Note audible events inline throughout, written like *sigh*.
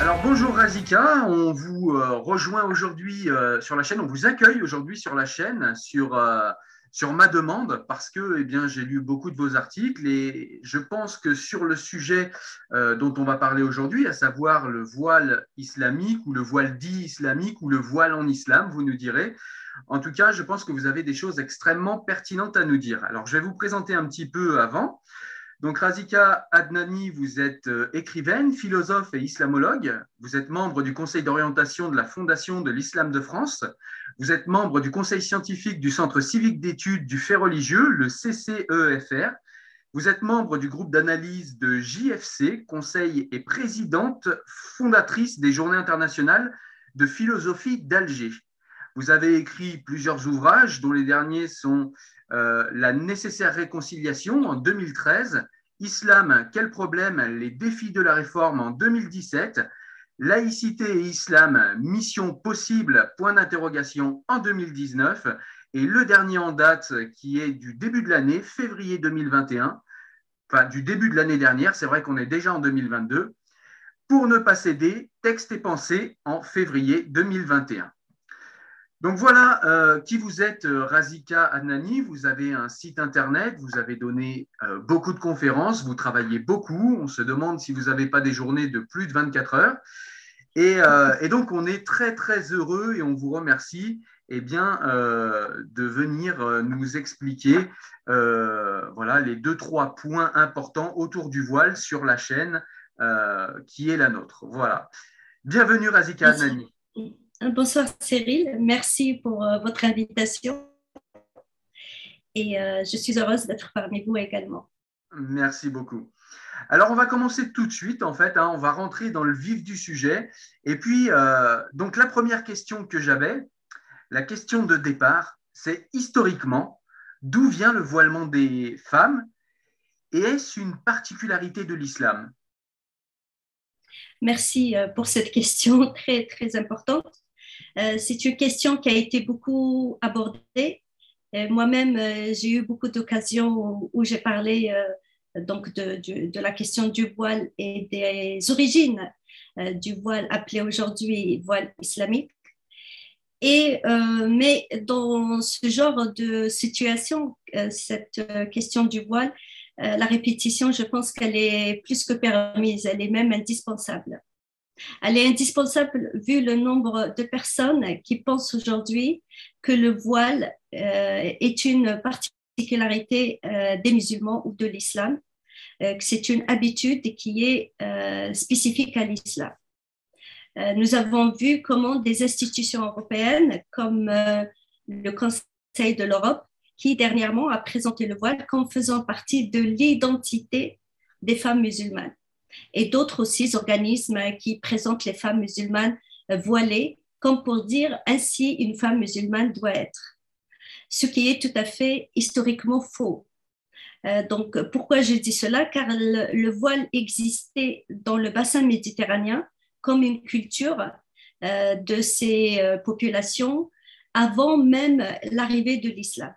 Alors bonjour Razika, on vous euh, rejoint aujourd'hui euh, sur la chaîne, on vous accueille aujourd'hui sur la chaîne sur, euh, sur ma demande parce que eh bien, j'ai lu beaucoup de vos articles et je pense que sur le sujet dont on va parler aujourd'hui, à savoir le voile islamique ou le voile dit islamique ou le voile en islam, vous nous direz. En tout cas, je pense que vous avez des choses extrêmement pertinentes à nous dire. Alors je vais vous présenter un petit peu avant. Donc, Razika Adnani, vous êtes euh, écrivaine, philosophe et islamologue. Vous êtes membre du conseil d'orientation de la Fondation de l'Islam de France. Vous êtes membre du conseil scientifique du Centre civique d'études du fait religieux, le CCEFR. Vous êtes membre du groupe d'analyse de JFC, conseil et présidente fondatrice des Journées internationales de philosophie d'Alger. Vous avez écrit plusieurs ouvrages, dont les derniers sont euh, La nécessaire réconciliation en 2013, Islam, quel problème? Les défis de la réforme en 2017, Laïcité et Islam, mission possible, point d'interrogation en 2019, et le dernier en date qui est du début de l'année, février 2021, enfin du début de l'année dernière, c'est vrai qu'on est déjà en 2022, pour ne pas céder, texte et pensée en février 2021. Donc voilà euh, qui vous êtes, euh, Razika Adnani. Vous avez un site internet, vous avez donné euh, beaucoup de conférences, vous travaillez beaucoup. On se demande si vous n'avez pas des journées de plus de 24 heures. Et, euh, et, donc on est très très heureux et on vous remercie eh bien, de venir nous expliquer voilà, les deux, trois points importants autour du voile sur la chaîne qui est la nôtre. Voilà. Bienvenue, Razika Adnani. Bonsoir Cyril, merci pour euh, votre invitation et euh, je suis heureuse d'être parmi vous également. Merci beaucoup. Alors on va commencer tout de suite en fait, hein, on va rentrer dans le vif du sujet et puis euh, donc la première question que j'avais, la question de départ, c'est historiquement d'où vient le voilement des femmes et est-ce une particularité de l'islam? Merci pour cette question *laughs* très très importante. Euh, c'est une question qui a été beaucoup abordée. Euh, moi-même, euh, j'ai eu beaucoup d'occasions où, j'ai parlé donc de, la question du voile et des origines du voile appelé aujourd'hui voile islamique. Et, mais dans ce genre de situation, cette question du voile, la répétition, je pense qu'elle est plus que permise, elle est même indispensable. Elle est indispensable vu le nombre de personnes qui pensent aujourd'hui que le voile euh, est une particularité euh, des musulmans ou de l'islam, euh, que c'est une habitude qui est spécifique à l'islam. nous avons vu comment des institutions européennes comme le Conseil de l'Europe, qui dernièrement a présenté le voile comme faisant partie de l'identité des femmes musulmanes. Et d'autres aussi organismes qui présentent les femmes musulmanes voilées comme pour dire ainsi une femme musulmane doit être, ce qui est tout à fait historiquement faux. Euh, donc, pourquoi je dis cela? Car le, voile existait dans le bassin méditerranéen comme une culture euh, de ces euh, populations avant même l'arrivée de l'islam.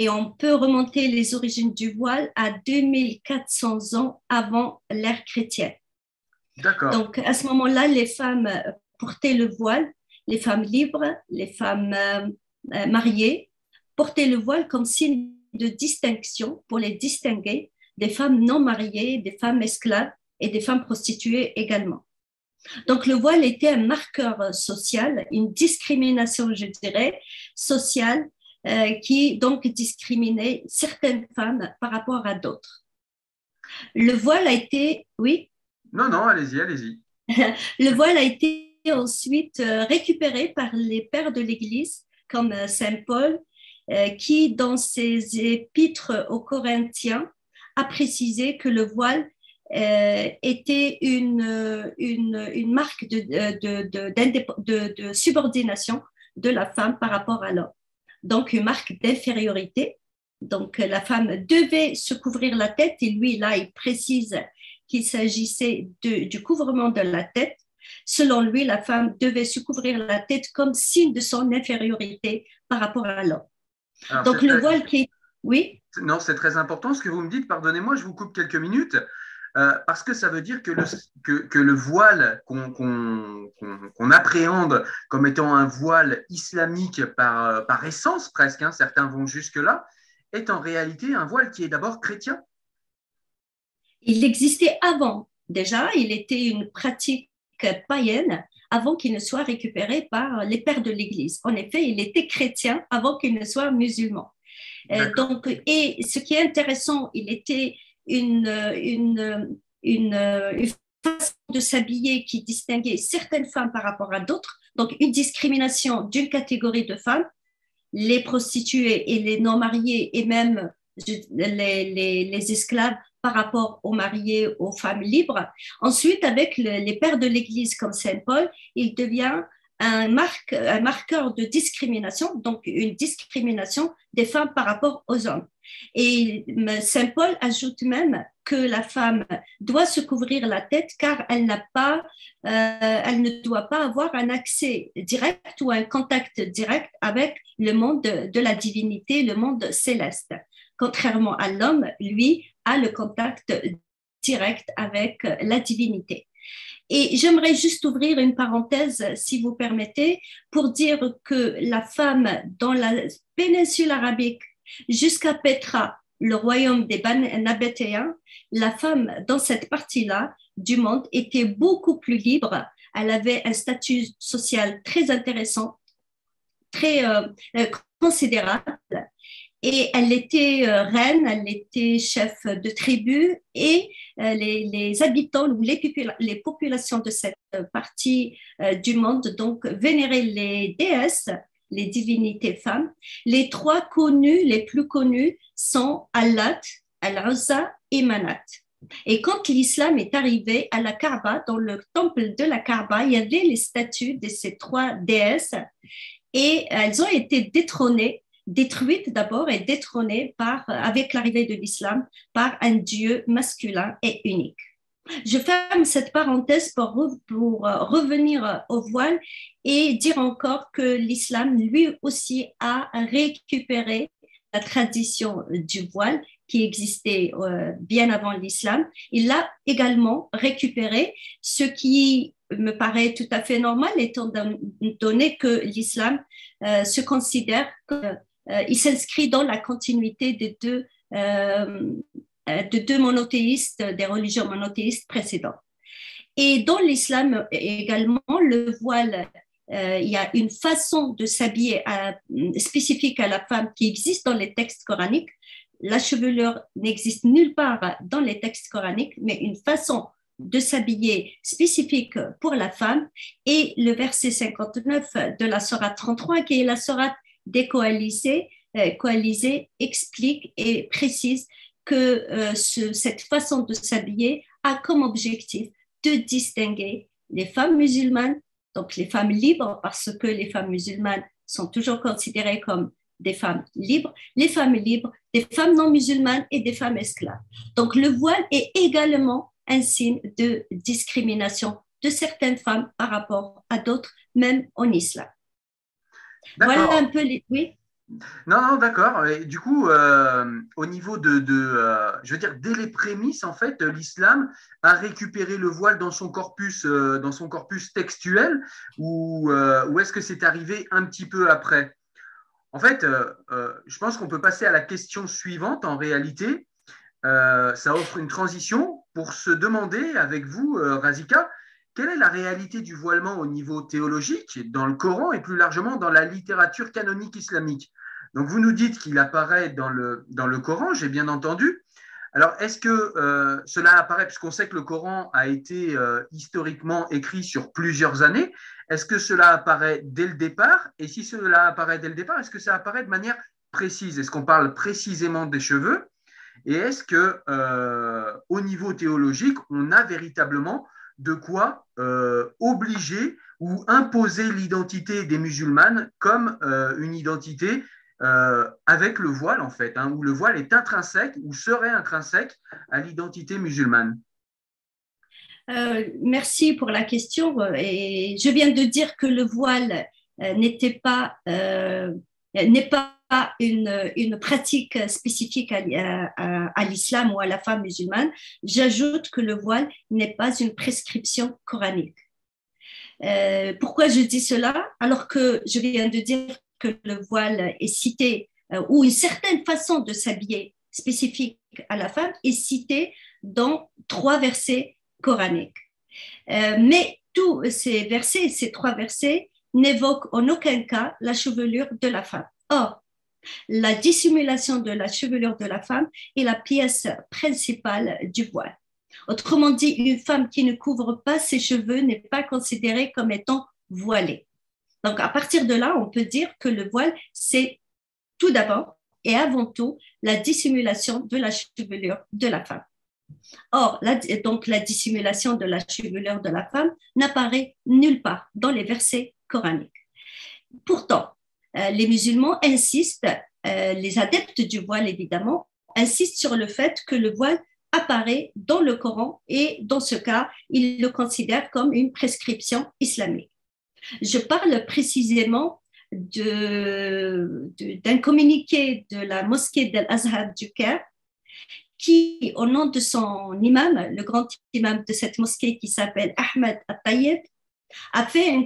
Et on peut remonter les origines du voile à 2400 ans avant l'ère chrétienne. Donc, à ce moment-là, les femmes portaient le voile, les femmes libres, les femmes mariées, portaient le voile comme signe de distinction pour les distinguer des femmes non mariées, des femmes esclaves et des femmes prostituées également. Donc le voile était un marqueur social, une discrimination, je dirais, sociale, euh, qui donc discriminait certaines femmes par rapport à d'autres. Le voile a été, oui? Non, non, allez-y, allez-y. *laughs* le voile a été ensuite euh, récupéré par les pères de l'Église, comme euh, Saint Paul, qui, dans ses épîtres aux Corinthiens, a précisé que le voile euh, était une, une, une, marque de, de, de, subordination de la femme par rapport à l'homme. Donc, une marque d'infériorité. Donc, la femme devait se couvrir la tête et lui, là, il précise qu'il s'agissait du couvrement de la tête. Selon lui, la femme devait se couvrir la tête comme signe de son infériorité par rapport à l'homme. Donc le voile qui Oui Non, c'est très important ce que vous me dites. Pardonnez-moi, je vous coupe quelques minutes. Euh, parce que ça veut dire que le, que, le voile qu'on appréhende comme étant un voile islamique par, par essence presque, hein, certains vont jusque-là, est en réalité un voile qui est d'abord chrétien. Il existait avant déjà, il était une pratique païenne avant qu'il ne soit récupéré par les pères de l'Église. En effet, il était chrétien avant qu'il ne soit musulman. Euh, donc, et ce qui est intéressant, il était une, une, une, façon de s'habiller qui distinguait certaines femmes par rapport à d'autres, donc une discrimination d'une catégorie de femmes, les prostituées et les non-mariées et même les, les, esclaves par rapport aux mariés, aux femmes libres. Ensuite, avec les pères de l'Église comme Saint Paul, il devient un, marque, un marqueur de discrimination, donc une discrimination des femmes par rapport aux hommes. Et Saint Paul ajoute même que la femme doit se couvrir la tête car elle n'a pas, euh, elle ne doit pas avoir un accès direct ou un contact direct avec le monde de la divinité, le monde céleste. Contrairement à l'homme, lui, le contact direct avec la divinité. Et j'aimerais juste ouvrir une parenthèse, si vous permettez, pour dire que la femme dans la péninsule arabique jusqu'à Petra, le royaume des Nabatéens, la femme dans cette partie-là du monde était beaucoup plus libre. Elle avait un statut social très intéressant, très euh, euh, considérable et elle était euh, reine, elle était chef de tribu et les, habitants ou les, les, populations de cette partie du monde donc vénéraient les déesses, les divinités femmes. Les trois connues, les plus connues sont Allat, Al-Uzza et Manat. Et quand l'islam est arrivé à la Kaaba, dans le temple de la Kaaba, il y avait les statues de ces trois déesses et elles ont été détrônées détruite d'abord et détrônée par, avec l'arrivée de l'islam par un Dieu masculin et unique. Je ferme cette parenthèse pour, pour euh, revenir au voile et dire encore que l'islam, lui aussi, a récupéré la tradition du voile qui existait euh, bien avant l'islam. Il l'a également récupéré, ce qui me paraît tout à fait normal étant donné que l'islam euh, se considère euh, il s'inscrit dans la continuité des deux, euh, euh, de deux monothéistes, des religions monothéistes précédentes. Et dans l'islam également, le voile, il y a une façon de s'habiller spécifique à la femme qui existe dans les textes coraniques. La chevelure n'existe nulle part dans les textes coraniques, mais une façon de s'habiller spécifique pour la femme. Et le verset 59 de la Sourate 33, qui est la Sourate des coalisés, euh, coalisés explique et précise que euh, cette façon de s'habiller a comme objectif de distinguer les femmes musulmanes, donc les femmes libres, parce que les femmes musulmanes sont toujours considérées comme des femmes libres, les femmes libres, des femmes non musulmanes et des femmes esclaves. Donc le voile est également un signe de discrimination de certaines femmes par rapport à d'autres, même en islam. Voilà un peu les... Oui? Non, non, d'accord. Du coup, euh, au niveau de, euh, je veux dire, dès les prémices, en fait, l'islam a récupéré le voile dans son corpus, euh, textuel, ou est-ce que c'est arrivé un petit peu après? En fait, je pense qu'on peut passer à la question suivante. En réalité, ça offre une transition pour se demander avec vous, Razika, quelle est la réalité du voilement au niveau théologique dans le Coran et plus largement dans la littérature canonique islamique? Donc vous nous dites qu'il apparaît dans le, dans le Coran, j'ai bien entendu. Alors est-ce que euh, cela apparaît, puisqu'on sait que le Coran a été euh, historiquement écrit sur plusieurs années, est-ce que cela apparaît dès le départ? Et si cela apparaît dès le départ, est-ce que ça apparaît de manière précise? Est-ce qu'on parle précisément des cheveux? Et est-ce que euh, au niveau théologique, on a véritablement de quoi euh, obliger ou imposer l'identité des musulmanes comme euh, une identité euh, avec le voile, en fait, hein, où le voile est intrinsèque ou serait intrinsèque à l'identité musulmane. merci pour la question. Et je viens de dire que le voile n'était n'est pas une, une pratique spécifique à, l'islam ou à la femme musulmane, j'ajoute que le voile n'est pas une prescription coranique. Euh, pourquoi je dis cela? Alors que je viens de dire que le voile est cité euh, ou une certaine façon de s'habiller spécifique à la femme est cité dans trois versets coraniques. Euh, mais tous ces versets, ces trois versets, n'évoquent en aucun cas la chevelure de la femme. Or, la dissimulation de la chevelure de la femme est la pièce principale du voile. Autrement dit, une femme qui ne couvre pas ses cheveux n'est pas considérée comme étant voilée. Donc, à partir de là, on peut dire que le voile, c'est tout d'abord et avant tout la dissimulation de la chevelure de la femme. Or, donc, la dissimulation de la chevelure de la femme n'apparaît nulle part dans les versets coraniques. Pourtant, les musulmans insistent, euh, les adeptes du voile évidemment, insistent sur le fait que le voile apparaît dans le Coran et dans ce cas, ils le considèrent comme une prescription islamique. Je parle précisément d'un communiqué de la mosquée d'Al-Azhar du Caire qui, au nom de son imam, le grand imam de cette mosquée qui s'appelle Ahmed At-Tayyib, a fait un,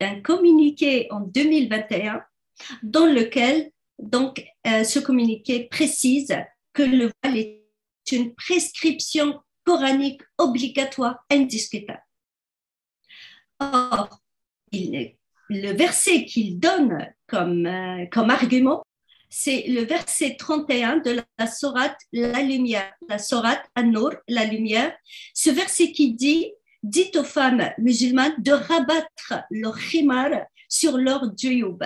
un communiqué en 2021 dans lequel donc euh, ce communiqué précise que le voile est une prescription coranique obligatoire indiscutable. Or, le verset qu'il donne comme, euh, argument, c'est le verset 31 de la sourate La Lumière, la sourate An-Nur, la Lumière. Ce verset qui dit Dites aux femmes musulmanes de rabattre leur khimar sur leur djuyub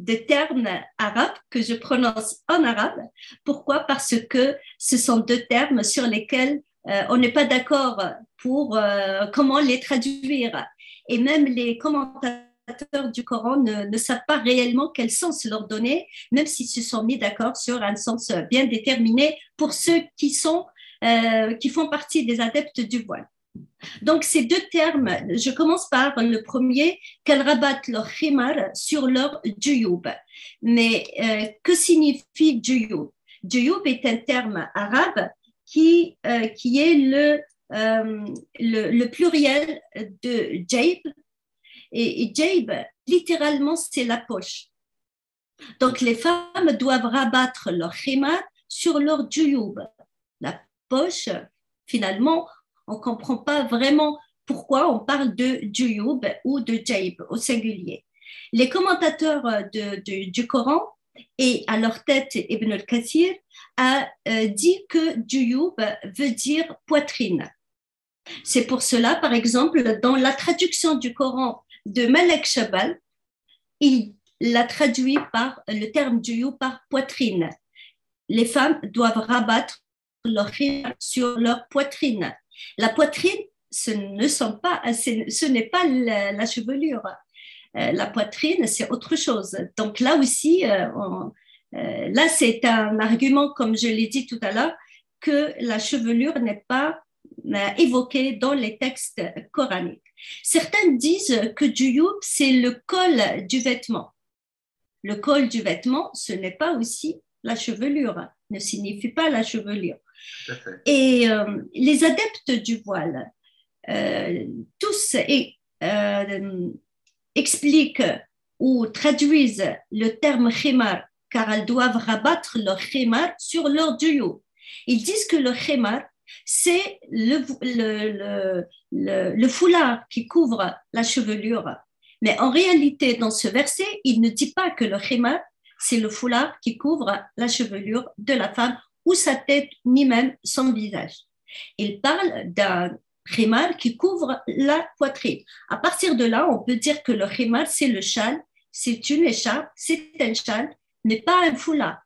des termes arabes que je prononce en arabe. Pourquoi? Parce que ce sont deux termes sur lesquels euh, on n'est pas d'accord pour euh, comment les traduire. Et même les commentateurs du Coran ne, savent pas réellement quel sens leur donner, même s'ils se sont mis d'accord sur un sens bien déterminé pour ceux qui, sont, euh, qui font partie des adeptes du voile. Donc, ces deux termes, je commence par le premier, qu'elles rabattent leur khimar sur leur djuyub. Mais euh, que signifie djuyub Djuyub est un terme arabe qui, euh, qui est le, euh, le, le, pluriel de jaib. Et, et littéralement, c'est la poche. Donc, les femmes doivent rabattre leur khimar sur leur djuyub. La poche, finalement, on ne comprend pas vraiment pourquoi on parle de Juyub ou de Jaib au singulier. Les commentateurs du Coran et à leur tête Ibn al-Kathir a euh, dit que Juyub veut dire poitrine. C'est pour cela, par exemple, dans la traduction du Coran de Malek Shabal, il l'a traduit par le terme Juyub par poitrine. Les femmes doivent rabattre leur sur leur poitrine. La poitrine, ce ne sont pas, ce n'est pas la, chevelure. Euh, la poitrine, c'est autre chose. Donc là aussi, euh, euh, là, c'est un argument, comme je l'ai dit tout à l'heure, que la chevelure n'est pas évoquée dans les textes coraniques. Certains disent que du youb, c'est le col du vêtement. Le col du vêtement, ce n'est pas aussi la chevelure, ne signifie pas la chevelure. Et euh, les adeptes du voile, euh, tous euh, expliquent ou traduisent le terme khimar car elles doivent rabattre leur khimar sur leur duo. Ils disent que le khimar, c'est le, le, foulard qui couvre la chevelure. Mais en réalité, dans ce verset, il ne dit pas que le khimar, c'est le foulard qui couvre la chevelure de la femme ou sa tête, ni même son visage. Il parle d'un khimar qui couvre la poitrine. À partir de là, on peut dire que le khimar, c'est le châle, c'est une écharpe, c'est un châle, n'est pas un foulard.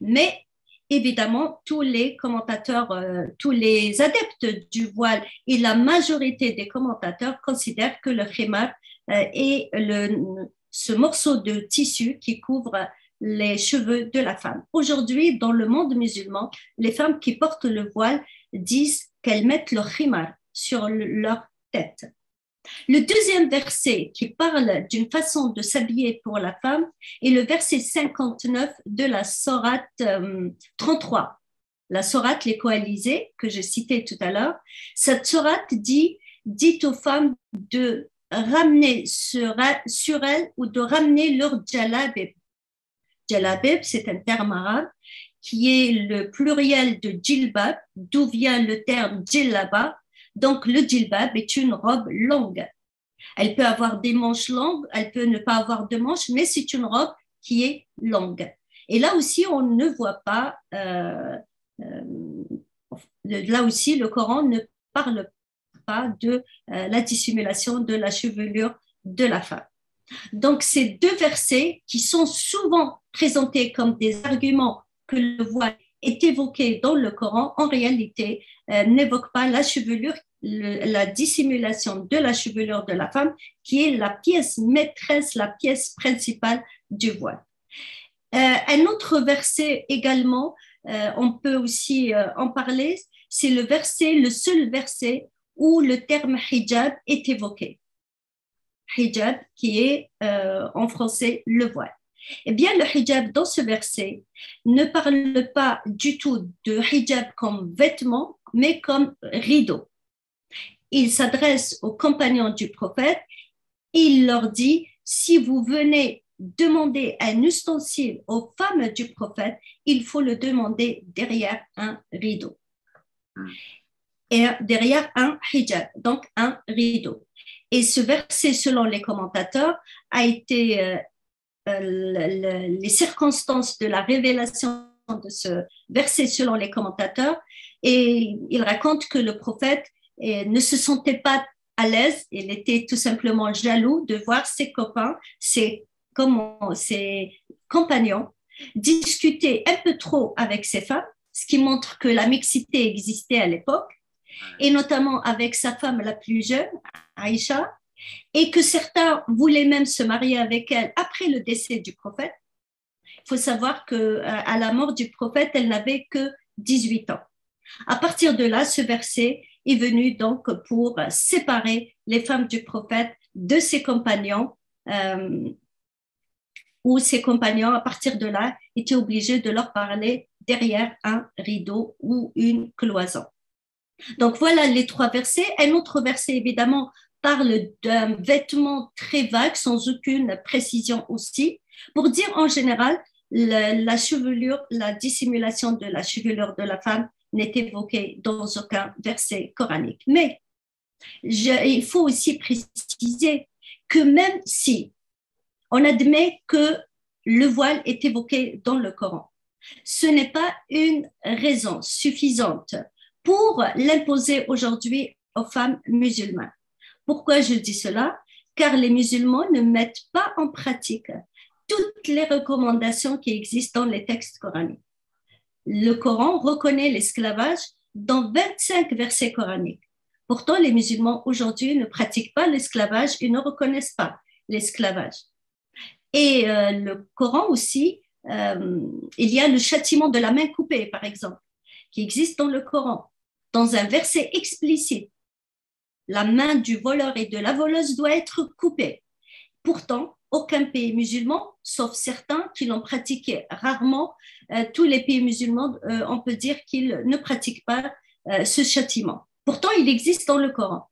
Mais évidemment, tous les commentateurs, euh, tous les adeptes du voile et la majorité des commentateurs considèrent que le khimar euh, est le, ce morceau de tissu qui couvre les cheveux de la femme. Aujourd'hui, dans le monde musulman, les femmes qui portent le voile disent qu'elles mettent leur khimar sur leur tête. Le deuxième verset qui parle d'une façon de s'habiller pour la femme est le verset 59 de la Sourate 33. Euh, la Sourate les coalisées que je citais tout à l'heure. Cette Sourate dit, dit aux femmes de ramener sur, elles ou de ramener leur jalabib. Jalabib, c'est un terme arabe qui est le pluriel de jilbab, d'où vient le terme djellaba. Donc, le djilbab est une robe longue. Elle peut avoir des manches longues, elle peut ne pas avoir de manches, mais c'est une robe qui est longue. Et là aussi, on ne voit pas, euh, euh, là aussi, le Coran ne parle pas de euh, la dissimulation de la chevelure de la femme. Donc, ces deux versets qui sont souvent présentés comme des arguments que le voile est évoqué dans le Coran, en réalité, euh, n'évoquent pas la chevelure, la dissimulation de la chevelure de la femme, qui est la pièce maîtresse, la pièce principale du voile. Euh, un autre verset également, euh, on peut aussi en parler, c'est le verset, le seul verset où le terme hijab est évoqué hijab, qui est euh, en français le voile. Eh bien, le hijab dans ce verset ne parle pas du tout de hijab comme vêtement, mais comme rideau. Il s'adresse aux compagnons du prophète. Il leur dit, si vous venez demander un ustensile aux femmes du prophète, il faut le demander derrière un rideau. Et derrière un hijab, donc un rideau. Et ce verset, selon les commentateurs, a été euh, euh, les circonstances de la révélation de ce verset selon les commentateurs. Et il raconte que le prophète euh, ne se sentait pas à l'aise, il était tout simplement jaloux de voir ses copains, ses, compagnons discuter un peu trop avec ses femmes, ce qui montre que la mixité existait à l'époque et notamment avec sa femme la plus jeune, Aïcha, et que certains voulaient même se marier avec elle après le décès du prophète. Il faut savoir que euh, à la mort du prophète, elle n'avait que 18 ans. À partir de là, ce verset est venu donc pour séparer les femmes du prophète de ses compagnons, euh, où ses compagnons, à partir de là, étaient obligés de leur parler derrière un rideau ou une cloison. Donc voilà les trois versets. Un autre verset, évidemment, parle d'un vêtement très vague, sans aucune précision aussi, pour dire en général, la, chevelure, la dissimulation de la chevelure de la femme n'est évoquée dans aucun verset coranique. Mais il faut aussi préciser que même si on admet que le voile est évoqué dans le Coran, ce n'est pas une raison suffisante pour l'imposer aujourd'hui aux femmes musulmanes. Pourquoi je dis cela? Car les musulmans ne mettent pas en pratique toutes les recommandations qui existent dans les textes coraniques. Le Coran reconnaît l'esclavage dans 25 versets coraniques. Pourtant, les musulmans aujourd'hui ne pratiquent pas l'esclavage et ne reconnaissent pas l'esclavage. Et euh, le Coran aussi, euh, il y a le châtiment de la main coupée, par exemple, qui existe dans le Coran, dans un verset explicite. La main du voleur et de la voleuse doit être coupée. Pourtant, aucun pays musulman, sauf certains qui l'ont pratiqué rarement, euh, tous les pays musulmans, on peut dire qu'ils ne pratiquent pas ce châtiment. Pourtant, il existe dans le Coran.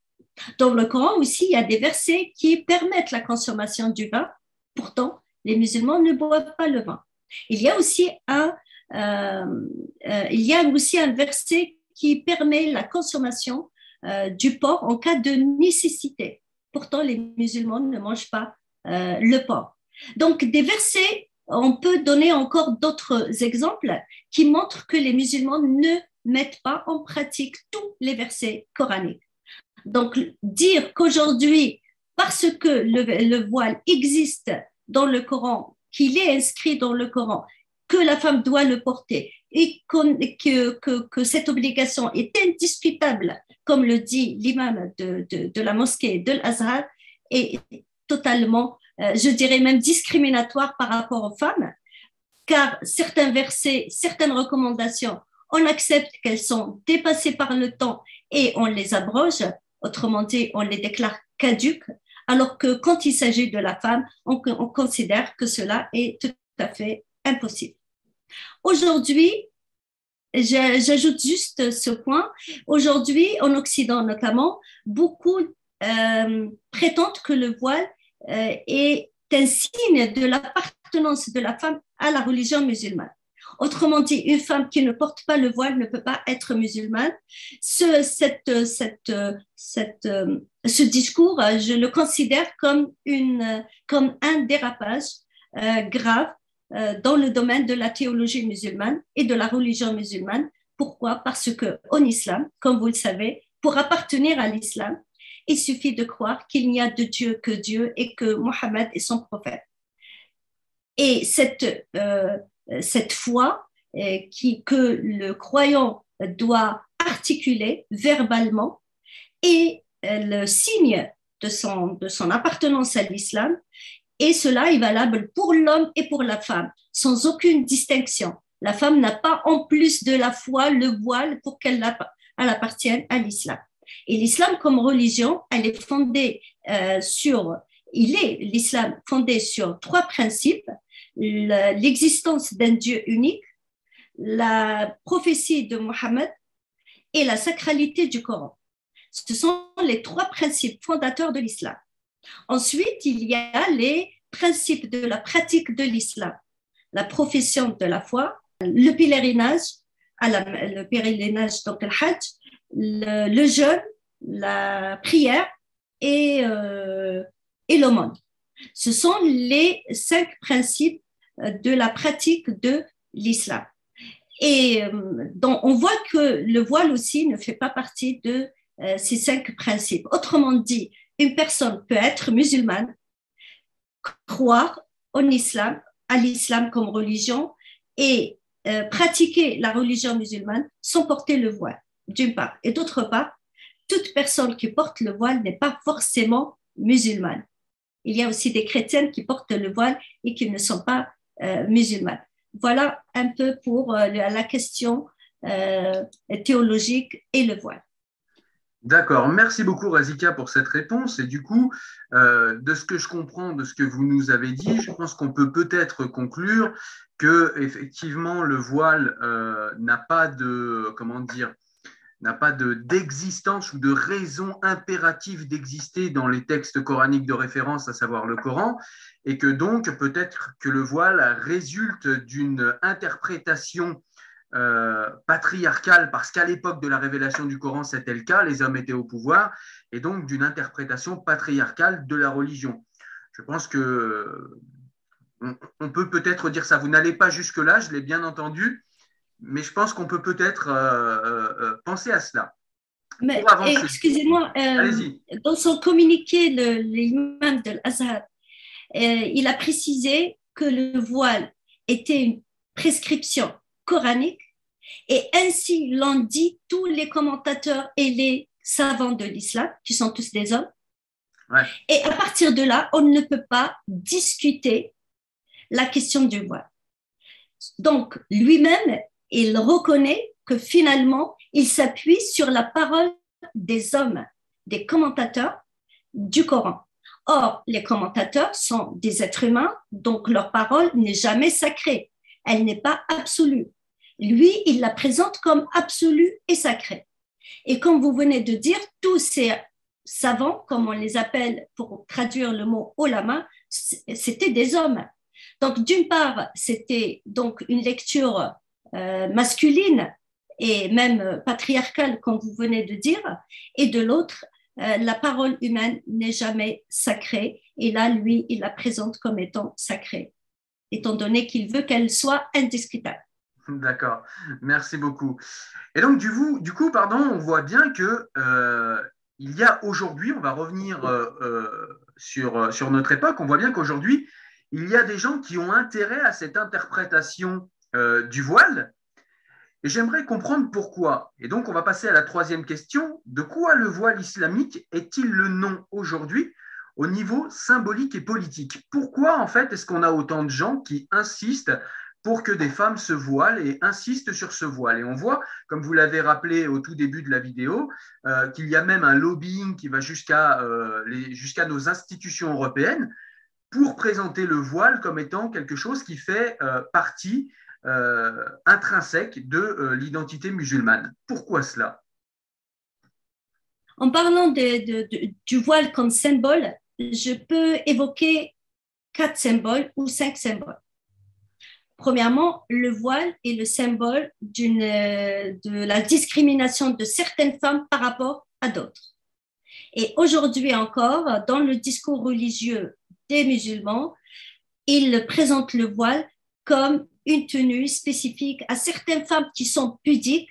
Dans le Coran aussi, il y a des versets qui permettent la consommation du vin. Pourtant, les musulmans ne boivent pas le vin. Il y a aussi un, euh, euh, il y a aussi un verset qui permet la consommation euh, du porc en cas de nécessité. Pourtant, les musulmans ne mangent pas le porc. Donc, des versets, on peut donner encore d'autres exemples qui montrent que les musulmans ne mettent pas en pratique tous les versets coraniques. Donc, dire qu'aujourd'hui, parce que le, voile existe dans le Coran, qu'il est inscrit dans le Coran, que la femme doit le porter et que, que, que, cette obligation est indiscutable, comme le dit l'imam de, de, la mosquée de l'Azhar, est totalement, euh, je dirais même discriminatoire par rapport aux femmes, car certains versets, certaines recommandations on accepte qu'elles sont dépassées par le temps et on les abroge, autrement dit, on les déclare caduques, alors que quand il s'agit de la femme, on, considère que cela est tout à fait impossible. Aujourd'hui, j'ajoute juste ce point, aujourd'hui, en Occident notamment, beaucoup euh, prétendent que le voile euh, est un signe de l'appartenance de la femme à la religion musulmane. Autrement dit, une femme qui ne porte pas le voile ne peut pas être musulmane. Ce, discours, je le considère comme, un dérapage euh, grave dans le domaine de la théologie musulmane et de la religion musulmane. Pourquoi? Parce que en islam, comme vous le savez, pour appartenir à l'islam, il suffit de croire qu'il n'y a de Dieu que Dieu et que Mohammed est son prophète. Et cette, euh, euh, cette foi euh, qui, que le croyant doit articuler verbalement euh, le signe de son, de son appartenance à l'islam. Et cela est valable pour l'homme et pour la femme, sans aucune distinction. La femme n'a pas en plus de la foi le voile pour qu'elle appartienne à l'islam. Et l'islam comme religion, elle est fondée sur, il est l'islam fondé sur trois principes l'existence d'un Dieu unique, la prophétie de Mohammed et la sacralité du Coran. Ce sont les trois principes fondateurs de l'islam. Ensuite, il y a les principes de la pratique de l'islam, la profession de la foi, le pèlerinage, le pèlerinage donc le hajj, le, jeûne, la prière et, euh, et l'aumône. Ce sont les cinq principes de la pratique de l'islam. Et euh, donc, on voit que le voile aussi ne fait pas partie de euh, ces cinq principes. Autrement dit, une personne peut être musulmane, croire en islam, à l'islam comme religion et euh, pratiquer la religion musulmane sans porter le voile, d'une part. Et d'autre part, toute personne qui porte le voile n'est pas forcément musulmane. Il y a aussi des chrétiennes qui portent le voile et qui ne sont pas euh, musulmane. Voilà un peu pour euh, la question théologique et le voile. D'accord, merci beaucoup Razika pour cette réponse. Et du coup, de ce que je comprends, de ce que vous nous avez dit, je pense qu'on peut peut-être conclure que effectivement le voile n'a pas de comment dire n'a pas d'existence ou de raison impérative d'exister dans les textes coraniques de référence, à savoir le Coran, et que donc peut-être que le voile résulte d'une interprétation euh, patriarcale, parce qu'à l'époque de la révélation du Coran, c'était le cas, les hommes étaient au pouvoir, et donc d'une interprétation patriarcale de la religion. Je pense que on peut peut-être dire ça. Vous n'allez pas jusque-là, je l'ai bien entendu, mais je pense qu'on peut peut-être euh, euh, euh, penser à cela. Mais excusez-moi, dans son communiqué, l'imam de l'Azhar, il a précisé que le voile était une prescription coranique Et ainsi l'ont dit tous les commentateurs et les savants de l'islam, qui sont tous des hommes. Et à partir de là, on ne peut pas discuter la question du voile. Donc, lui-même, il reconnaît que finalement, il s'appuie sur la parole des hommes, des commentateurs du Coran. Or, les commentateurs sont des êtres humains, donc leur parole n'est jamais sacrée. Elle n'est pas absolue. Lui, il la présente comme absolue et sacrée. Et comme vous venez de dire, tous ces savants, comme on les appelle pour traduire le mot olama, c'était des hommes. Donc, d'une part, c'était donc une lecture euh, masculine et même patriarcale, comme vous venez de dire, et de l'autre, euh, la parole humaine n'est jamais sacrée, et là, lui, il la présente comme étant sacrée, étant donné qu'il veut qu'elle soit indiscutable. *laughs* D'accord, merci beaucoup. Et donc, du coup, pardon, on voit bien que euh, il y a aujourd'hui, on va revenir sur, sur notre époque, on voit bien qu'aujourd'hui, il y a des gens qui ont intérêt à cette interprétation euh, du voile. Et j'aimerais comprendre pourquoi. Et donc, on va passer à la troisième question. De quoi le voile islamique est-il le nom aujourd'hui au niveau symbolique et politique? Pourquoi, en fait, est-ce qu'on a autant de gens qui insistent pour que des femmes se voilent et insistent sur ce voile. Et on voit, comme vous l'avez rappelé au tout début de la vidéo, euh, qu'il y a même un lobbying qui va jusqu'à euh, nos institutions européennes pour présenter le voile comme étant quelque chose qui fait euh, partie euh, intrinsèque de l'identité musulmane. Pourquoi cela? En parlant du voile comme symbole, je peux évoquer quatre symboles ou cinq symboles. Premièrement, le voile est le symbole de la discrimination de certaines femmes par rapport à d'autres. Et aujourd'hui encore, dans le discours religieux des musulmans, ils présentent le voile comme une tenue spécifique à certaines femmes qui sont pudiques.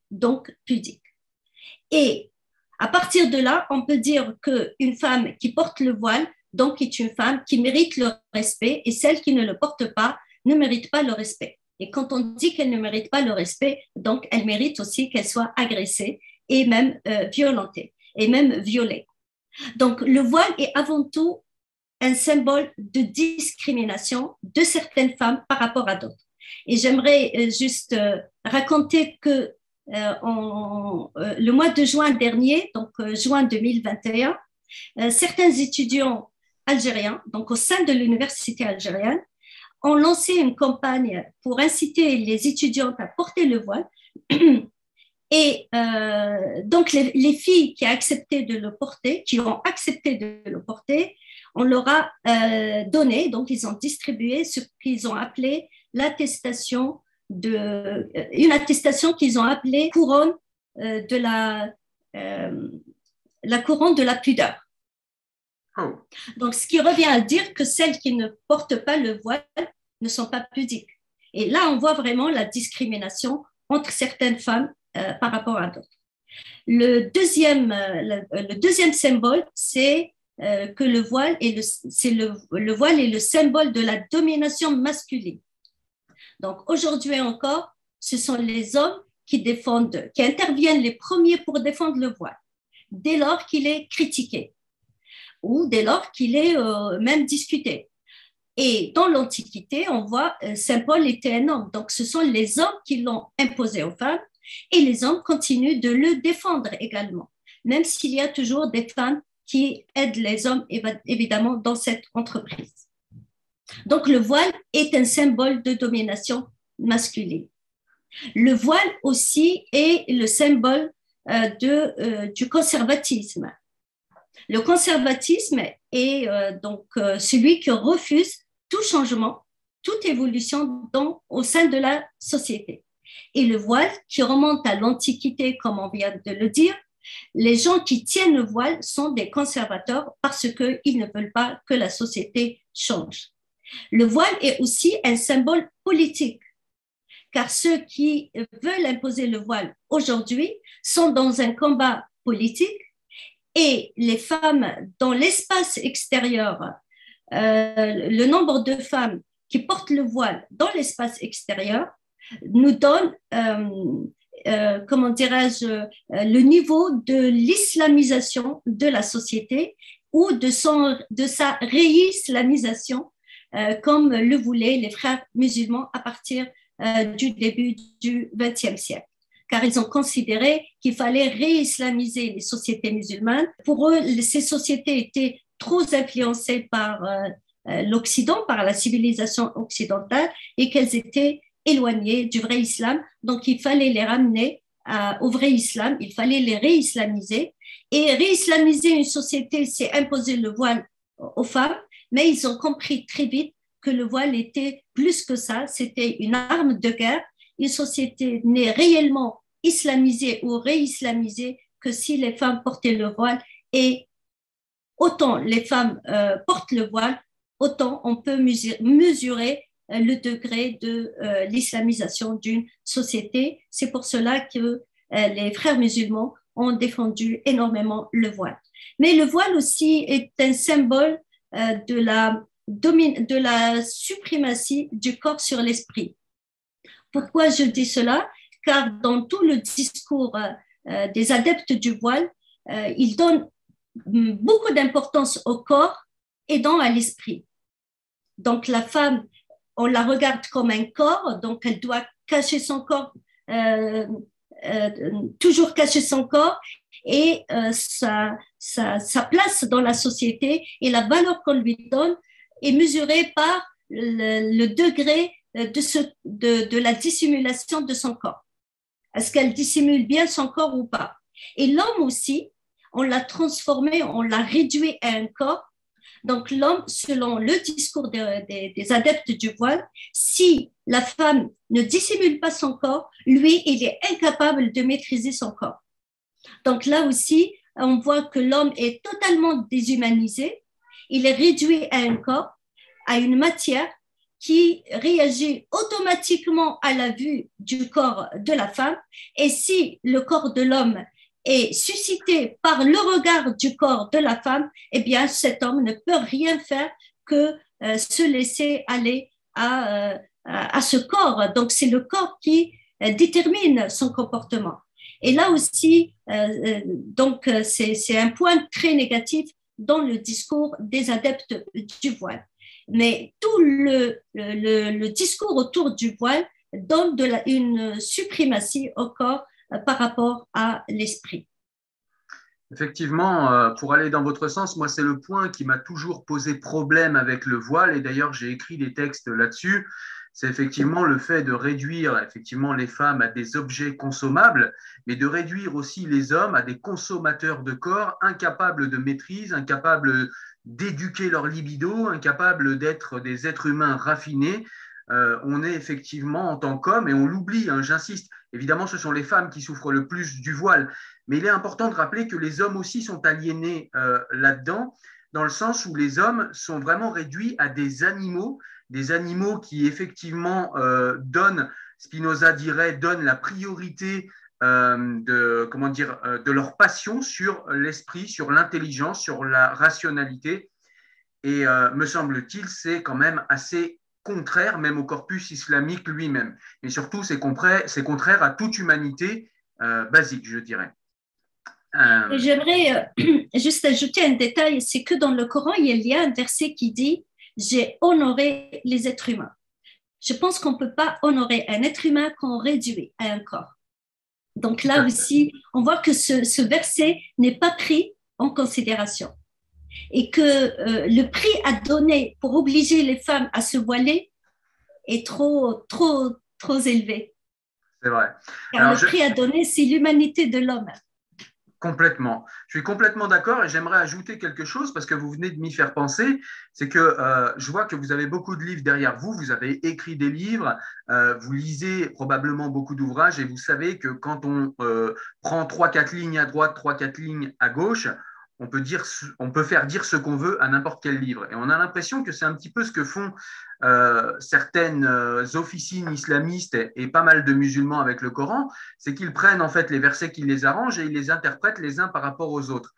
donc pudique. Et à partir de là, on peut dire qu'une femme qui porte le voile, donc, est une femme qui mérite le respect et celle qui ne le porte pas ne mérite pas le respect. Et quand on dit qu'elle ne mérite pas le respect, donc elle mérite aussi qu'elle soit agressée et même euh, violentée et même violée. Donc le voile est avant tout un symbole de discrimination de certaines femmes par rapport à d'autres. Et j'aimerais euh, juste euh, raconter que euh, euh, le mois de juin dernier, donc euh, juin 2021, certains étudiants algériens, donc au sein de l'université algérienne, ont lancé une campagne pour inciter les étudiantes à porter le voile. *clears throat* Et donc, les, les, filles qui ont accepté de le porter, qui ont accepté de le porter, on leur a donné, donc ils ont distribué ce qu'ils ont appelé l'attestation de, euh, une attestation qu'ils ont appelée couronne euh, de la, euh, la couronne de la pudeur. Oh. Donc, ce qui revient à dire que celles qui ne portent pas le voile ne sont pas pudiques. Et là, on voit vraiment la discrimination entre certaines femmes par rapport à d'autres. Le deuxième, le, deuxième symbole, c'est que le voile, est le, c'est le, le voile est le symbole de la domination masculine. Donc aujourd'hui encore, ce sont les hommes qui interviennent les premiers pour défendre le voile, dès lors qu'il est critiqué ou dès lors qu'il est euh, même discuté. Et dans l'Antiquité, on voit euh, Saint Paul était un homme. Donc ce sont les hommes qui l'ont imposé aux femmes et les hommes continuent de le défendre également, même s'il y a toujours des femmes qui aide les hommes évidemment dans cette entreprise. Donc le voile est un symbole de domination masculine. Le voile aussi est le symbole euh, euh, du conservatisme. Le conservatisme est euh, donc celui qui refuse tout changement, toute évolution au sein de la société. Et le voile, qui remonte à l'Antiquité, comme on vient de le dire, les gens qui tiennent le voile sont des conservateurs parce qu'ils ne veulent pas que la société change. Le voile est aussi un symbole politique, car ceux qui veulent imposer le voile aujourd'hui sont dans un combat politique et les femmes dans l'espace extérieur, euh, le nombre de femmes qui portent le voile dans l'espace extérieur nous donne, euh, euh, comment dirais-je, le niveau de l'islamisation de la société ou de, son, de sa réislamisation, comme le voulaient les frères musulmans à partir du début du XXe siècle car ils ont considéré qu'il fallait réislamiser les sociétés musulmanes. Pour eux, ces sociétés étaient trop influencées par euh, euh, l'Occident, par la civilisation occidentale, et qu'elles étaient éloignées du vrai islam. Donc, il fallait les ramener au vrai islam, il fallait les réislamiser. Et réislamiser une société, c'est imposer le voile aux femmes, mais ils ont compris très vite que le voile était plus que ça, c'était une arme de guerre. Une société n'est réellement islamisé ou réislamisé que si les femmes portaient le voile. Et autant les femmes euh, portent le voile, autant on peut mesurer euh, le degré de euh, l'islamisation d'une société. C'est pour cela que les frères musulmans ont défendu énormément le voile. Mais le voile aussi est un symbole de la, de la suprématie du corps sur l'esprit. Pourquoi je dis cela? Car dans tout le discours euh, des adeptes du voile, euh, ils donnent beaucoup d'importance au corps et dans à l'esprit. Donc la femme, on la regarde comme un corps, donc elle doit cacher son corps, euh, toujours cacher son corps et sa, sa, place dans la société et la valeur qu'on lui donne est mesurée par le, degré de, ce, de, de, la dissimulation de son corps. Est-ce qu'elle dissimule bien son corps ou pas? Et l'homme aussi, on l'a transformé, on l'a réduit à un corps. Donc l'homme, selon le discours des adeptes du voile, si la femme ne dissimule pas son corps, lui, il est incapable de maîtriser son corps. Donc là aussi, on voit que l'homme est totalement déshumanisé, il est réduit à un corps, à une matière qui réagit automatiquement à la vue du corps de la femme. Et si le corps de l'homme est suscité par le regard du corps de la femme, eh bien, cet homme ne peut rien faire que euh, se laisser aller à, euh, à, ce corps. Donc, c'est le corps qui euh, détermine son comportement. Et là aussi, donc, c'est un point très négatif dans le discours des adeptes du voile mais tout le, discours autour du voile donne une suprématie au corps euh, par rapport à l'esprit. Effectivement, euh, pour aller dans votre sens, moi, c'est le point qui m'a toujours posé problème avec le voile, et d'ailleurs, j'ai écrit des textes là-dessus. C'est effectivement le fait de réduire effectivement les femmes à des objets consommables, mais de réduire aussi les hommes à des consommateurs de corps incapables de maîtrise, incapables d'éduquer leur libido, incapables d'être des êtres humains raffinés. Euh, on est effectivement en tant qu'homme, et on l'oublie, hein, j'insiste, évidemment ce sont les femmes qui souffrent le plus du voile, mais il est important de rappeler que les hommes aussi sont aliénés euh, là-dedans, dans le sens où les hommes sont vraiment réduits à des animaux, des animaux qui effectivement euh, donnent, Spinoza dirait, donnent la priorité euh, de, comment dire, euh, de leur passion sur l'esprit, sur l'intelligence, sur la rationalité. Et me semble-t-il, c'est quand même assez contraire même au corpus islamique lui-même. Mais surtout, c'est contraire, contraire à toute humanité basique, je dirais. J'aimerais *clears throat* juste ajouter un détail, c'est que dans le Coran, il y a un verset qui dit J'ai honoré les êtres humains. Je pense qu'on ne peut pas honorer un être humain qu'on réduit à un corps. Donc là aussi, on voit que ce, verset n'est pas pris en considération. et que euh, le prix à donner pour obliger les femmes à se voiler est trop, trop, trop élevé. C'est vrai. Car le prix à donner, c'est l'humanité de l'homme. Complètement. Je suis complètement d'accord et j'aimerais ajouter quelque chose parce que vous venez de m'y faire penser. C'est que euh, je vois que vous avez beaucoup de livres derrière vous. Vous avez écrit des livres, euh, vous lisez probablement beaucoup d'ouvrages et vous savez que quand on euh, prend trois, quatre lignes à droite, trois, quatre lignes à gauche, on peut, dire, on peut faire dire ce qu'on veut à n'importe quel livre. Et on a l'impression que c'est un petit peu ce que font euh, certaines euh, officines islamistes et, pas mal de musulmans avec le Coran, c'est qu'ils prennent en fait les versets qui les arrangent et ils les interprètent les uns par rapport aux autres.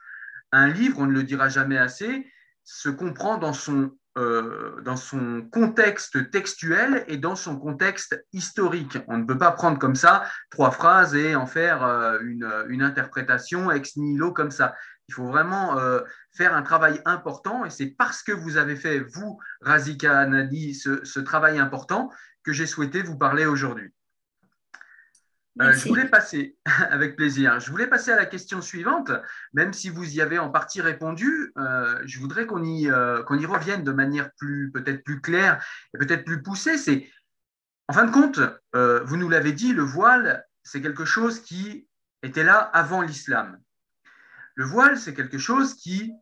Un livre, on ne le dira jamais assez, se comprend dans son, euh, dans son contexte textuel et dans son contexte historique. On ne peut pas prendre comme ça trois phrases et en faire une, une interprétation ex nihilo comme ça. Il faut vraiment euh, faire un travail important et c'est parce que vous avez fait, vous, Razika Nadi, ce, travail important que j'ai souhaité vous parler aujourd'hui. Euh, je voulais passer, *laughs* avec plaisir, je voulais passer à la question suivante, même si vous y avez en partie répondu, euh, je voudrais qu'on y, qu'on y revienne de manière plus, peut-être plus claire et peut-être plus poussée. C'est, en fin de compte, vous nous l'avez dit, le voile, c'est quelque chose qui était là avant l'islam. Le voile, c'est quelque chose qui,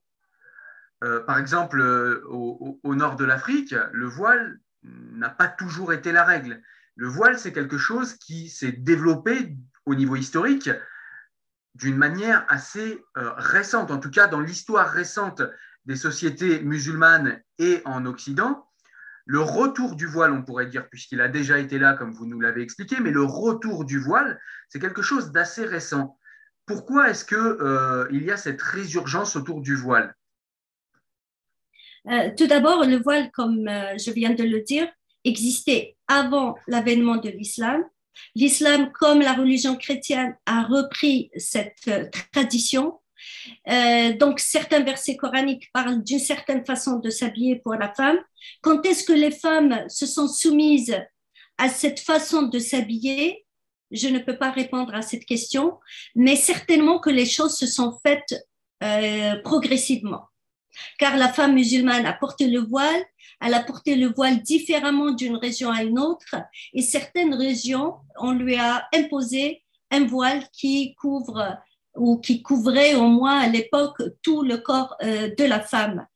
euh, par exemple, euh, au, nord de l'Afrique, le voile n'a pas toujours été la règle. Le voile, c'est quelque chose qui s'est développé au niveau historique d'une manière assez euh, récente, en tout cas dans l'histoire récente des sociétés musulmanes et en Occident. Le retour du voile, on pourrait dire, puisqu'il a déjà été là, comme vous nous l'avez expliqué, mais le retour du voile, c'est quelque chose d'assez récent. Pourquoi est-ce qu'il euh, y a cette résurgence autour du voile? Euh, Tout d'abord, le voile, comme euh, je viens de le dire, existait avant l'avènement de l'islam. L'islam, comme la religion chrétienne, a repris cette tradition. donc, certains versets coraniques parlent d'une certaine façon de s'habiller pour la femme. Quand est-ce que les femmes se sont soumises à cette façon de s'habiller? Je ne peux pas répondre à cette question, mais certainement que les choses se sont faites euh, progressivement. Car la femme musulmane a porté le voile, elle a porté le voile différemment d'une région à une autre, et certaines régions, on lui a imposé un voile qui couvre ou qui couvrait au moins à l'époque tout le corps euh, de la femme.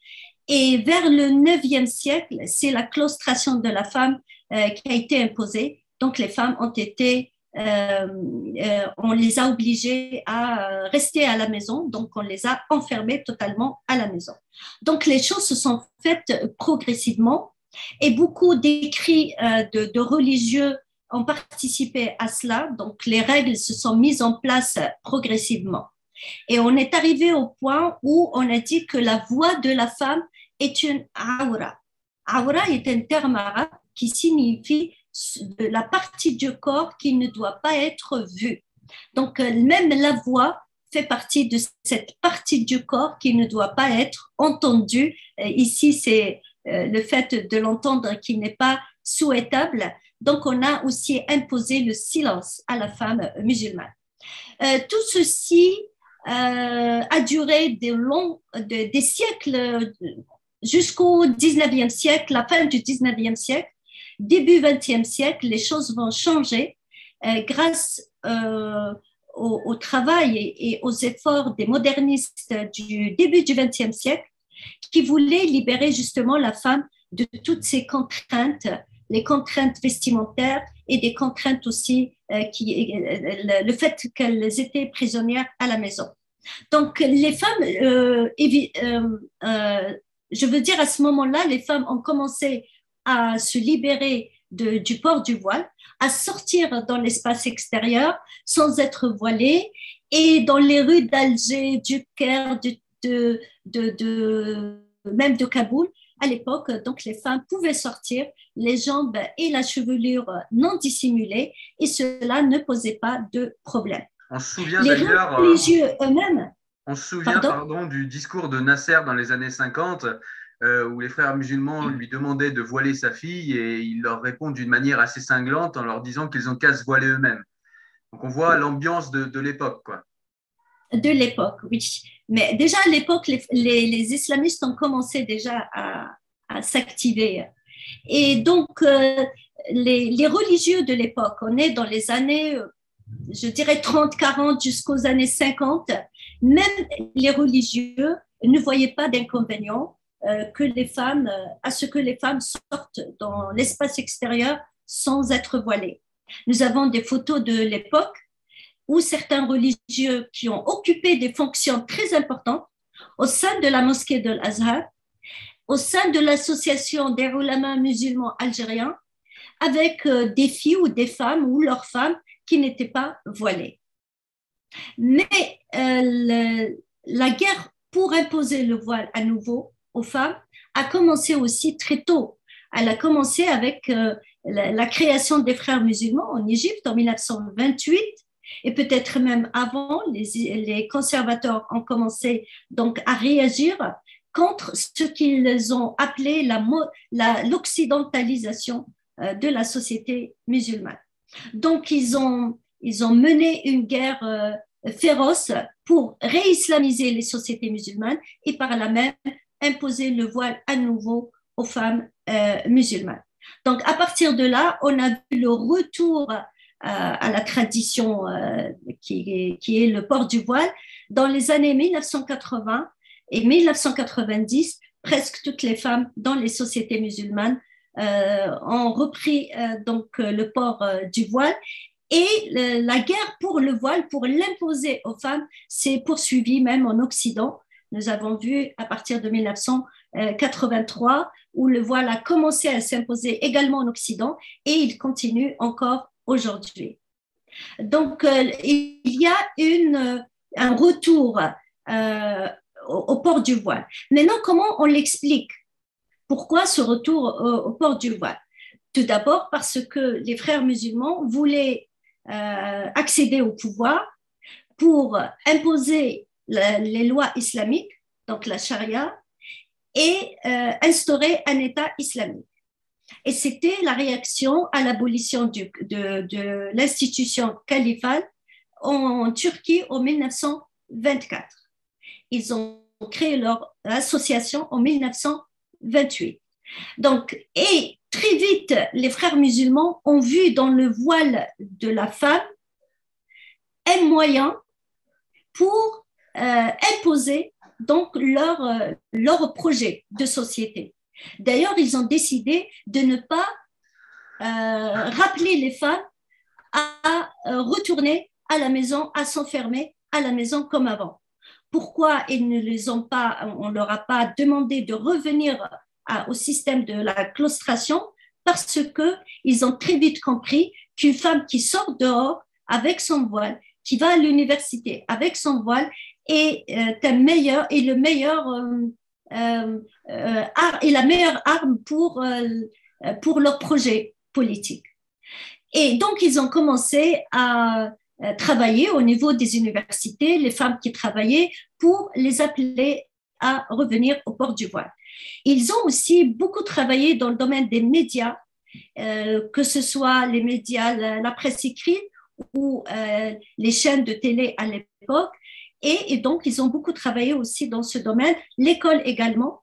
Et vers le 9e siècle, c'est la claustration de la femme euh, qui a été imposée. Donc les femmes ont été on les a obligés à euh, rester à la maison, donc on les a enfermés totalement à la maison. Donc les choses se sont faites progressivement et beaucoup d'écrits de, religieux ont participé à cela, donc les règles se sont mises en place progressivement. Et on est arrivé au point où on a dit que la voix de la femme est une aura. Aura est un terme arabe qui signifie de la partie du corps qui ne doit pas être vue. Donc, euh, même la voix fait partie de cette partie du corps qui ne doit pas être entendue. Euh, ici, c'est euh, le fait de l'entendre qui n'est pas souhaitable. Donc, on a aussi imposé le silence à la femme musulmane. tout ceci a duré des, longs, des siècles jusqu'au 19e siècle, la fin du 19e siècle, début 20e siècle, les choses vont changer euh, grâce euh, au, travail et, aux efforts des modernistes du début du 20e siècle qui voulaient libérer justement la femme de toutes ces contraintes, les contraintes vestimentaires et des contraintes aussi euh, qui le fait qu'elles étaient prisonnières à la maison. Donc les femmes, je veux dire à ce moment-là, les femmes ont commencé à se libérer du port du voile, à sortir dans l'espace extérieur sans être voilées et dans les rues d'Alger, du Caire, de, de, même de Kaboul, à l'époque, donc les femmes pouvaient sortir les jambes et la chevelure non dissimulées et cela ne posait pas de problème. On se souvient d'ailleurs. Euh, eux-mêmes. On se souvient pardon, du discours de Nasser dans les années 50 euh, où les frères musulmans lui demandaient de voiler sa fille et il leur répond d'une manière assez cinglante en leur disant qu'ils ont qu'à se voiler eux-mêmes. Donc on voit l'ambiance de, l'époque. quoi. De l'époque, oui. Mais déjà à l'époque, les, islamistes ont commencé déjà à, s'activer. Et donc, euh, les, religieux de l'époque, on est dans les années, je dirais 30, 40 jusqu'aux années 50, même les religieux ne voyaient pas d'inconvénient euh, que les femmes, à ce que les femmes sortent dans l'espace extérieur sans être voilées. Nous avons des photos de l'époque où certains religieux qui ont occupé des fonctions très importantes au sein de la mosquée de l'Azhar, au sein de l'association des ulama musulmans algériens, avec euh, des filles ou des femmes ou leurs femmes qui n'étaient pas voilées. Mais euh, la guerre pour imposer le voile à nouveau aux femmes a commencé aussi très tôt. Elle a commencé avec euh, la, création des frères musulmans en Égypte en 1928 et peut-être même avant, les, conservateurs ont commencé donc à réagir contre ce qu'ils ont appelé l'occidentalisation euh, de la société musulmane. Donc, ils ont, ils ont mené une guerre euh, féroce pour réislamiser les sociétés musulmanes et par là même imposer le voile à nouveau aux femmes euh, musulmanes. Donc, à partir de là, on a vu le retour à la tradition euh, qui, est, le port du voile. Dans les années 1980 et 1990, presque toutes les femmes dans les sociétés musulmanes euh, ont repris euh, donc le port du voile et la guerre pour le voile, pour l'imposer aux femmes, s'est poursuivie même en Occident. Nous avons vu à partir de 1983 où le voile a commencé à s'imposer également en Occident et il continue encore aujourd'hui. Donc, euh, il y a une, un retour euh, au, port du voile. Maintenant, comment on l'explique? Pourquoi ce retour au, port du voile? Tout d'abord parce que les frères musulmans voulaient euh, accéder au pouvoir pour imposer les lois islamiques, donc la charia, et instaurer un État islamique. Et c'était la réaction à l'abolition de, de l'institution califale en Turquie en 1924. Ils ont créé leur association en 1928. Donc, et très vite, les frères musulmans ont vu dans le voile de la femme un moyen pour euh, imposer donc leur, euh, leur projet de société. D'ailleurs, ils ont décidé de ne pas euh, rappeler les femmes à, euh, retourner à la maison, à s'enfermer à la maison comme avant. Pourquoi ils ne les ont pas, on leur a pas demandé de revenir au système de la claustration? Parce que ils ont très vite compris qu'une femme qui sort dehors avec son voile, qui va à l'université avec son voile, est, euh, meilleur, est le meilleur euh, euh, est la meilleure arme pour, euh, pour leur projet politique. Et donc, ils ont commencé à travailler au niveau des universités, les femmes qui travaillaient, pour les appeler à revenir au port du voile. Ils ont aussi beaucoup travaillé dans le domaine des médias, que ce soit les médias, la, presse écrite ou les chaînes de télé à l'époque. Et, donc, ils ont beaucoup travaillé aussi dans ce domaine, l'école également.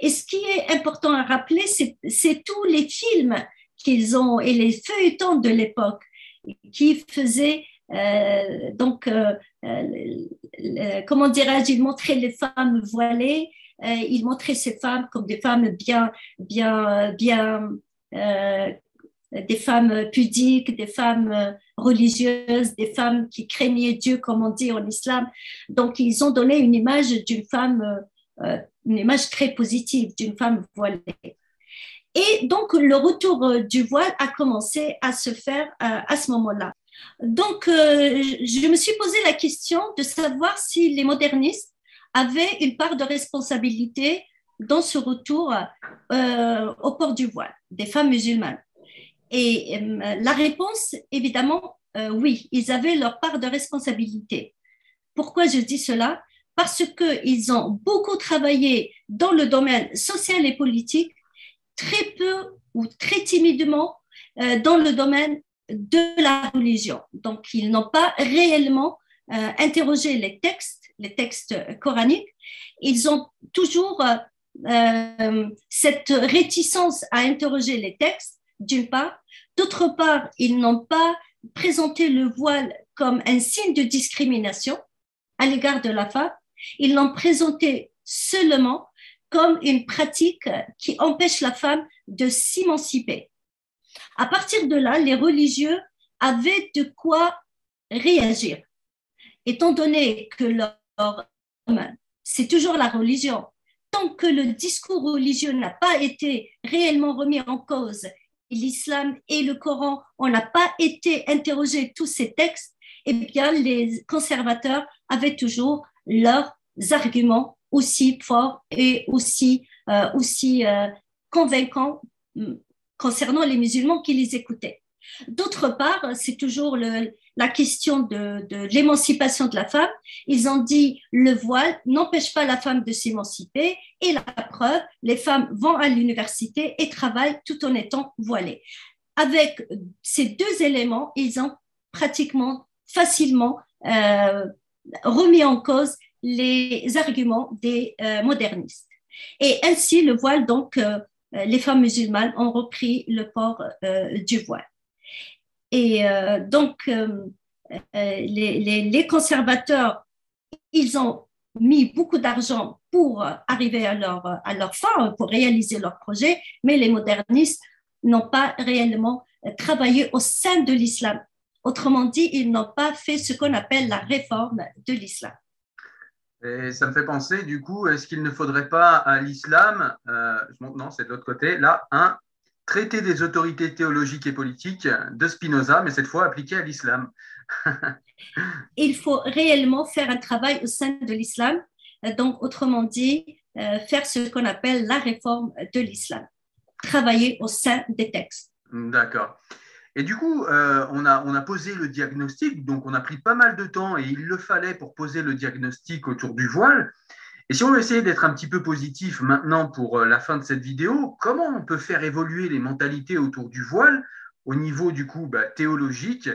Et ce qui est important à rappeler, c'est tous les films qu'ils ont et les feuilletons de l'époque qui faisaient euh, donc, euh, euh, comment dirais-je, ils montraient les femmes voilées, ils montraient ces femmes comme des femmes bien, bien, bien, des femmes pudiques, des femmes religieuses, des femmes qui craignaient Dieu, comme on dit en islam. Donc, ils ont donné une image d'une femme, euh, une image très positive d'une femme voilée. Et donc, le retour euh, du voile a commencé à se faire euh, à ce moment-là. Donc, je me suis posé la question de savoir si les modernistes avaient une part de responsabilité dans ce retour au port du voile des femmes musulmanes. Et euh, la réponse, évidemment, euh, oui, ils avaient leur part de responsabilité. Pourquoi je dis cela? Parce qu'ils ont beaucoup travaillé dans le domaine social et politique, très peu ou très timidement euh, dans le domaine de la religion. Donc, ils n'ont pas réellement interrogé les textes les textes coraniques, ils ont toujours cette réticence à interroger les textes, d'une part. D'autre part, ils n'ont pas présenté le voile comme un signe de discrimination à l'égard de la femme. Ils l'ont présenté seulement comme une pratique qui empêche la femme de s'émanciper. À partir de là, les religieux avaient de quoi réagir. Étant donné que leur c'est toujours la religion, tant que le discours religieux n'a pas été réellement remis en cause, l'islam et le Coran, on n'a pas été interrogé tous ces textes, eh bien, les conservateurs avaient toujours leurs arguments aussi forts et aussi, euh, aussi euh, convaincants mm, concernant les musulmans qui les écoutaient. D'autre part, c'est toujours le, la question de, l'émancipation de la femme. Ils ont dit le voile n'empêche pas la femme de s'émanciper et la preuve, les femmes vont à l'université et travaillent tout en étant voilées. Avec ces deux éléments, ils ont pratiquement facilement euh, remis en cause les arguments des euh, modernistes. Et ainsi, le voile, donc, euh, les femmes musulmanes ont repris le port du voile. Et euh, donc, euh, euh, les, conservateurs, ils ont mis beaucoup d'argent pour arriver à leur, à leur fin, pour réaliser leur projet, mais les modernistes n'ont pas réellement travaillé au sein de l'islam. Autrement dit, ils n'ont pas fait ce qu'on appelle la réforme de l'islam. Et ça me fait penser, du coup, est-ce qu'il ne faudrait pas à l'islam, euh, non, c'est de l'autre côté, là, un traité des autorités théologiques et politiques de Spinoza, mais cette fois appliqué à l'islam. *laughs* Il faut réellement faire un travail au sein de l'islam, donc autrement dit, euh, faire ce qu'on appelle la réforme de l'islam, travailler au sein des textes. D'accord. Et du coup, euh, on, a, on a posé le diagnostic, donc on a pris pas mal de temps et il le fallait pour poser le diagnostic autour du voile. Et si on veut essayer d'être un petit peu positif maintenant pour euh, la fin de cette vidéo, comment on peut faire évoluer les mentalités autour du voile au niveau du coup bah, théologique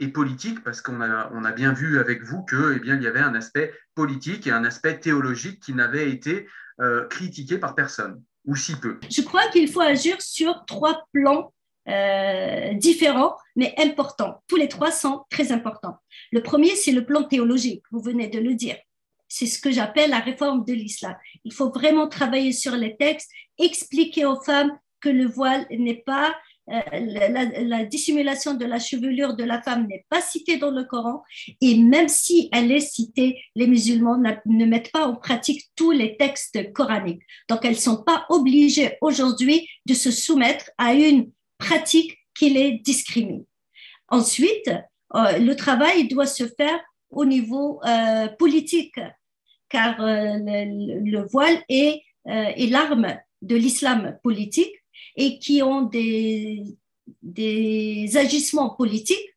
et politique, parce qu'on a, bien vu avec vous que, eh bien, il y avait un aspect politique et un aspect théologique qui n'avait été euh, critiqué par personne, ou si peu. Je crois qu'il faut agir sur trois plans euh, différents, mais importants. Tous les trois sont très importants. Le premier, c'est le plan théologique, vous venez de le dire. C'est ce que j'appelle la réforme de l'islam. Il faut vraiment travailler sur les textes, expliquer aux femmes que le voile n'est pas euh, la, dissimulation de la chevelure de la femme n'est pas citée dans le Coran et même si elle est citée, les musulmans ne mettent pas en pratique tous les textes coraniques. Donc elles sont pas obligées aujourd'hui de se soumettre à une pratique qui les discrimine. Ensuite, euh, le travail doit se faire au niveau euh, politique, car euh, le, voile est, euh, est l'arme de l'islam politique et qui ont des, agissements politiques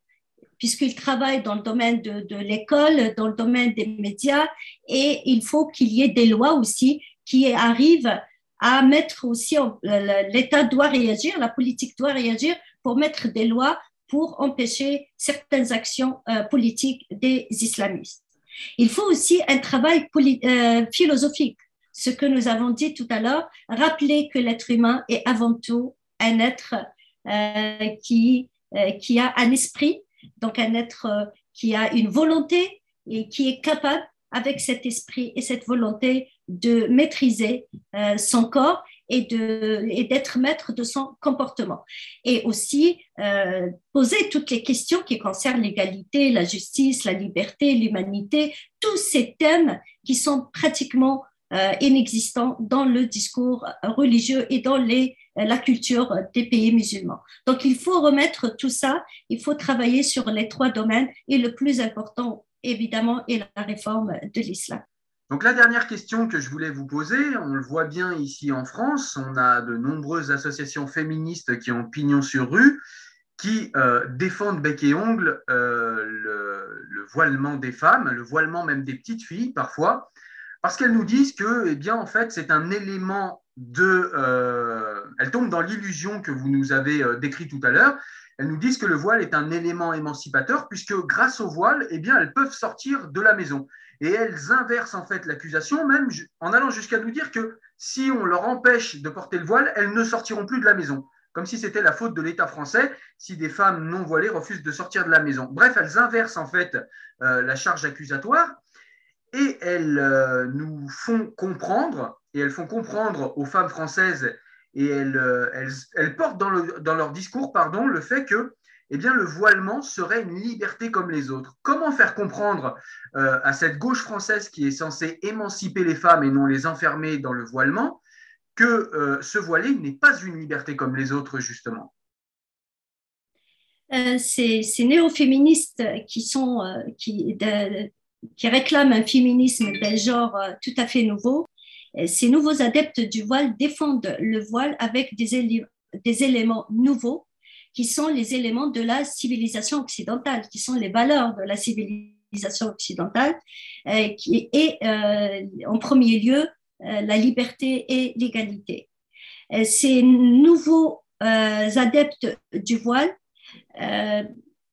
puisqu'ils travaillent dans le domaine de, de l'école, dans le domaine des médias, et il faut qu'il y ait des lois aussi qui arrivent à mettre aussi, l'État doit réagir, la politique doit réagir pour mettre des lois pour empêcher certaines actions euh, politiques des islamistes. Il faut aussi un travail euh, philosophique, ce que nous avons dit tout à l'heure, rappeler que l'être humain est avant tout un être euh, qui, qui a un esprit, donc un être qui a une volonté et qui est capable, avec cet esprit et cette volonté, de maîtriser son corps et d'être maître de son comportement. Et aussi euh, poser toutes les questions qui concernent l'égalité, la justice, la liberté, l'humanité, tous ces thèmes qui sont pratiquement euh, inexistants dans le discours religieux et dans les, la culture des pays musulmans. Donc il faut remettre tout ça, il faut travailler sur les trois domaines et le plus important, évidemment, est la réforme de l'islam. Donc la dernière question que je voulais vous poser, on le voit bien ici en France, on a de nombreuses associations féministes qui ont pignon sur rue, qui euh, défendent bec et ongle euh, le, voilement des femmes, le voilement même des petites filles parfois, parce qu'elles nous disent que, eh bien, en fait, c'est un élément de... Euh, elles tombent dans l'illusion que vous nous avez décrit tout à l'heure, elles nous disent que le voile est un élément émancipateur puisque grâce au voile, eh elles peuvent sortir de la maison. Et elles inversent en fait l'accusation, même en allant jusqu'à nous dire que si on leur empêche de porter le voile, elles ne sortiront plus de la maison. Comme si c'était la faute de l'État français si des femmes non voilées refusent de sortir de la maison. Bref, elles inversent en fait euh, la charge accusatoire et elles euh, nous font comprendre, et elles font comprendre aux femmes françaises, et elles, euh, elles, portent dans, dans, leur discours pardon, le fait que eh bien, le voilement serait une liberté comme les autres. Comment faire comprendre euh, à cette gauche française qui est censée émanciper les femmes et non les enfermer dans le voilement que euh, se voiler n'est pas une liberté comme les autres, justement? Euh, ces, néo-féministes qui, sont, qui, qui réclament un féminisme d'un genre tout à fait nouveau, ces nouveaux adeptes du voile défendent le voile avec des éléments nouveaux qui sont les éléments de la civilisation occidentale, qui sont les valeurs de la civilisation occidentale, euh, qui est euh, en premier lieu euh, la liberté et l'égalité. ces nouveaux adeptes du voile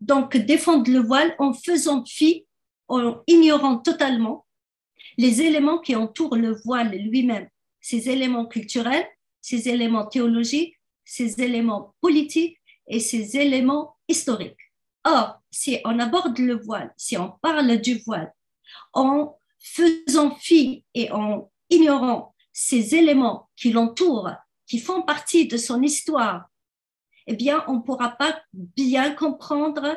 donc défendent le voile en faisant fi, en ignorant totalement les éléments qui entourent le voile lui-même, ces éléments culturels, ces éléments théologiques, ces éléments politiques, et ses éléments historiques. Or, si on aborde le voile, si on parle du voile, en faisant fi et en ignorant ces éléments qui l'entourent, qui font partie de son histoire, eh bien, on ne pourra pas bien comprendre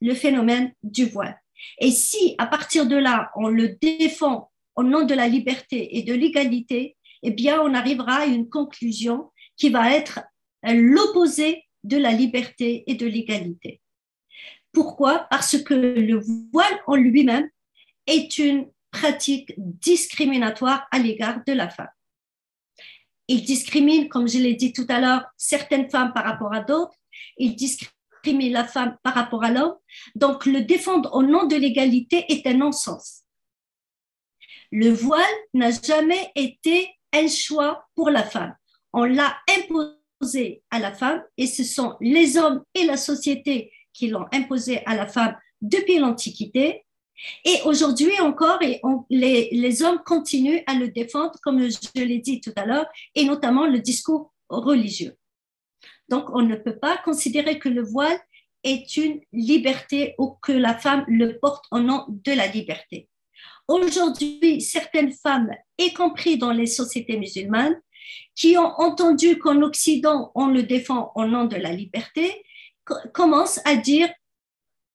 le phénomène du voile. Et si, à partir de là, on le défend au nom de la liberté et de l'égalité, eh bien, on arrivera à une conclusion qui va être l'opposé de la liberté et de l'égalité. Pourquoi? Parce que le voile en lui-même est une pratique discriminatoire à l'égard de la femme. Il discrimine, comme je l'ai dit tout à l'heure, certaines femmes par rapport à d'autres. Il discrimine la femme par rapport à l'homme. Donc, le défendre au nom de l'égalité est un non-sens. Le voile n'a jamais été un choix pour la femme. On l'a imposé à la femme et ce sont les hommes et la société qui l'ont imposé à la femme depuis l'Antiquité. Et aujourd'hui encore, et les, les, hommes continuent à le défendre, comme je l'ai dit tout à l'heure, et notamment le discours religieux. Donc, on ne peut pas considérer que le voile est une liberté ou que la femme le porte au nom de la liberté. Aujourd'hui, certaines femmes, y compris dans les sociétés musulmanes, qui ont entendu qu'en Occident, on le défend au nom de la liberté, commencent à dire,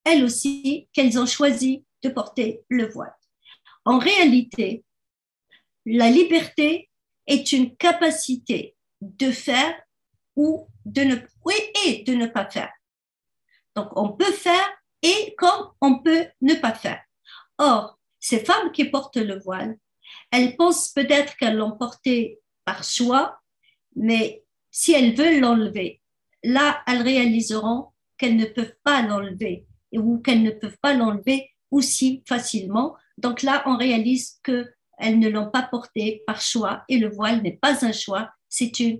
elles aussi, qu'elles ont choisi de porter le voile. En réalité, la liberté est une capacité de faire ou de ne, et de ne pas faire. Donc, on peut faire et comme on peut ne pas faire. Or, ces femmes qui portent le voile, elles pensent peut-être qu'elles l'ont porté par choix, mais si elles veulent l'enlever, là, elles réaliseront qu'elles ne peuvent pas l'enlever ou qu'elles ne peuvent pas l'enlever aussi facilement. Donc là, on réalise qu'elles ne l'ont pas porté par choix et le voile n'est pas un choix, c'est une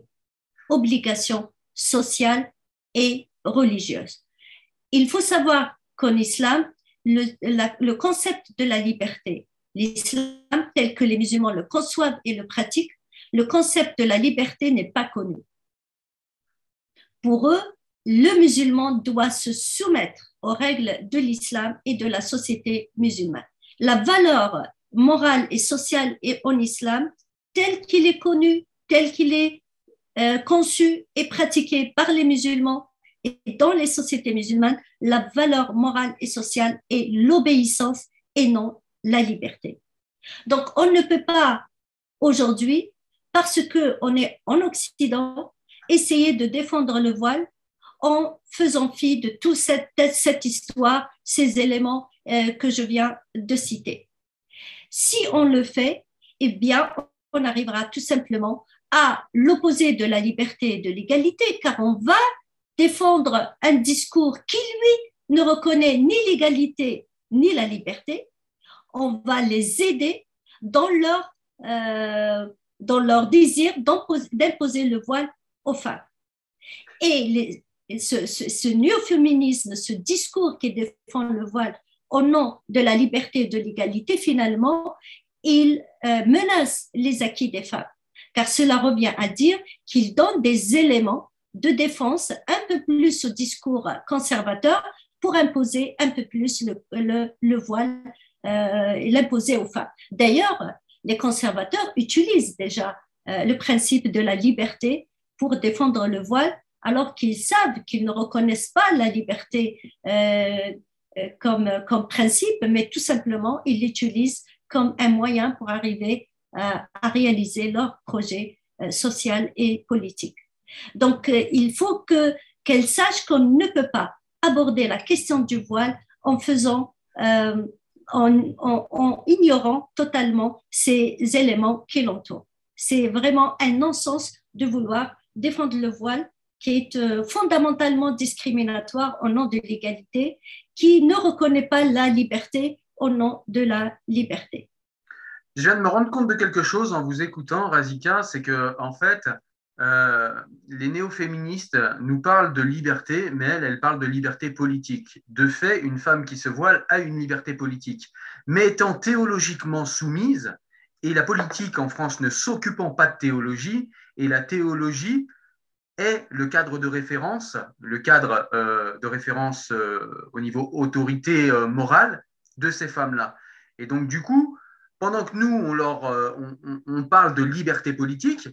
obligation sociale et religieuse. Il faut savoir qu'en islam, le, le, concept de la liberté, l'islam tel que les musulmans le conçoivent et le pratiquent, le concept de la liberté n'est pas connu. Pour eux, le musulman doit se soumettre aux règles de l'islam et de la société musulmane. La valeur morale et sociale est en islam, tel qu'il est connu, tel qu'il est euh, conçu et pratiqué par les musulmans et dans les sociétés musulmanes, la valeur morale et sociale est l'obéissance et non la liberté. Donc, on ne peut pas aujourd'hui parce qu'on est en Occident, essayer de défendre le voile en faisant fi de toute cette, cette histoire, ces éléments euh, que je viens de citer. Si on le fait, eh bien, on arrivera tout simplement à l'opposé de la liberté et de l'égalité, car on va défendre un discours qui, lui, ne reconnaît ni l'égalité ni la liberté. On va les aider dans leur euh, dans leur désir d'imposer le voile aux femmes. Et ce, ce, néo-féminisme, ce discours qui défend le voile au nom de la liberté et de l'égalité, finalement, il euh, menace les acquis des femmes, car cela revient à dire qu'il donne des éléments de défense un peu plus au discours conservateur pour imposer un peu plus le, le, voile euh, l'imposer aux femmes. D'ailleurs, les conservateurs utilisent déjà euh, le principe de la liberté pour défendre le voile, alors qu'ils savent qu'ils ne reconnaissent pas la liberté euh, comme, comme principe, mais tout simplement, ils l'utilisent comme un moyen pour arriver à, réaliser leur projet social et politique. Donc, il faut que qu'elles sachent qu'on ne peut pas aborder la question du voile en faisant, euh, en, ignorant totalement ces éléments qui l'entourent. C'est vraiment un non-sens de vouloir défendre le voile qui est euh, fondamentalement discriminatoire au nom de l'égalité, qui ne reconnaît pas la liberté au nom de la liberté. Je viens de me rendre compte de quelque chose en vous écoutant, Razika, c'est que en fait, euh, les néo-féministes nous parlent de liberté, mais elles, elles parlent de liberté politique. De fait, une femme qui se voile a une liberté politique. Mais étant théologiquement soumise, et la politique en France ne s'occupant pas de théologie, et la théologie est le cadre de référence, le cadre euh, de référence euh, au niveau autorité morale de ces femmes-là. Et donc, du coup, pendant que nous, on, leur, on parle de liberté politique,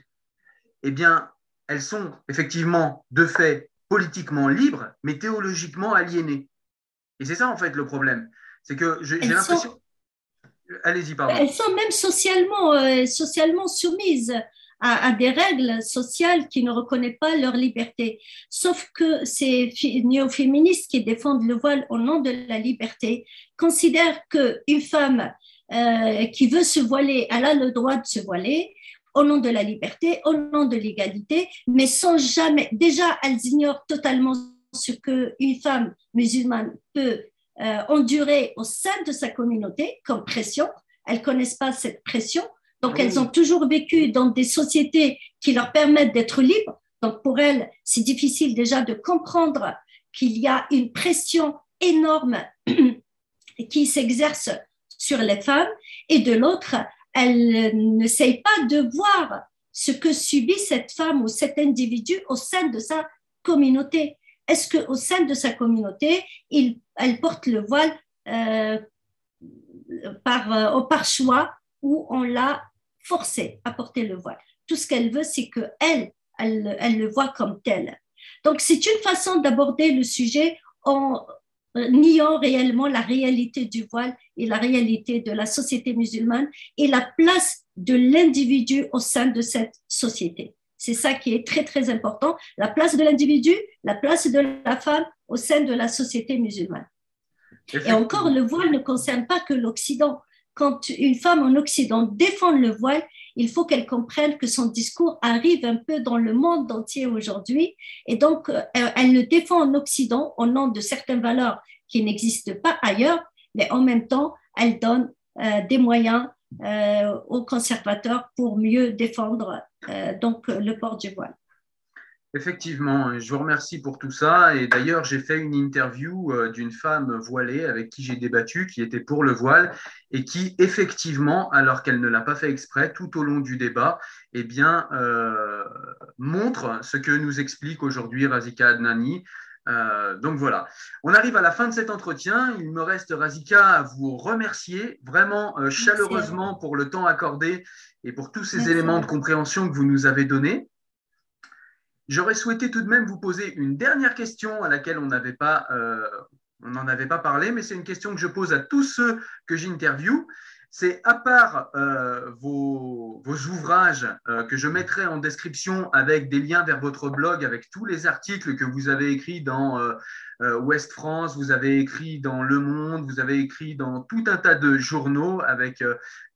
eh bien, elles sont effectivement de fait politiquement libres, mais théologiquement aliénées. Et c'est ça en fait le problème. C'est que j'ai l'impression. Allez-y, pardon. Elles sont même socialement, euh, socialement soumises à, des règles sociales qui ne reconnaissent pas leur liberté. Sauf que ces néo-féministes qui défendent le voile au nom de la liberté considèrent qu'une femme euh, qui veut se voiler, elle a le droit de se voiler, au nom de la liberté, au nom de l'égalité, mais sans jamais, déjà, elles ignorent totalement ce qu'une femme musulmane peut euh, endurer au sein de sa communauté comme pression. Elles connaissent pas cette pression. Donc, elles ont toujours vécu dans des sociétés qui leur permettent d'être libres. Donc, pour elles, c'est difficile déjà de comprendre qu'il y a une pression énorme *clears throat* qui s'exerce sur les femmes. Et de l'autre, elle n'essaye pas de voir ce que subit cette femme ou cet individu au sein de sa communauté. Est-ce qu'au sein de sa communauté, elle porte le voile euh, par, euh, choix ou on l'a forcée à porter le voile? Tout ce qu'elle veut, c'est qu'elle, elle, elle le voit comme tel. Donc, c'est une façon d'aborder le sujet en niant réellement la réalité du voile et la réalité de la société musulmane et la place de l'individu au sein de cette société. C'est ça qui est très, très important, la place de l'individu, la place de la femme au sein de la société musulmane. Et encore, le voile ne concerne pas que l'Occident. Quand une femme en Occident défend le voile, il faut qu'elle comprenne que son discours arrive un peu dans le monde entier aujourd'hui. Et donc, euh, elle le défend en Occident au nom de certaines valeurs qui n'existent pas ailleurs, mais en même temps, elle donne euh, des moyens euh, aux conservateurs pour mieux défendre donc le port du voile. Effectivement, je vous remercie pour tout ça. Et d'ailleurs, j'ai fait une interview euh, d'une femme voilée avec qui j'ai débattu, qui était pour le voile et qui, effectivement, alors qu'elle ne l'a pas fait exprès, tout au long du débat, eh bien, euh, montre ce que nous explique aujourd'hui Razika Adnani. Euh, donc voilà, on arrive à la fin de cet entretien. Il me reste, Razika, à vous remercier vraiment chaleureusement pour le temps accordé et pour tous ces éléments de compréhension que vous nous avez donnés. J'aurais souhaité tout de même vous poser une dernière question à laquelle on n'avait pas, euh, on n'en avait pas parlé, mais c'est une question que je pose à tous ceux que j'interviewe. C'est à part euh, vos, ouvrages euh, que je mettrai en description avec des liens vers votre blog, avec tous les articles que vous avez écrits dans Ouest France, vous avez écrit dans Le Monde, vous avez écrit dans tout un tas de journaux avec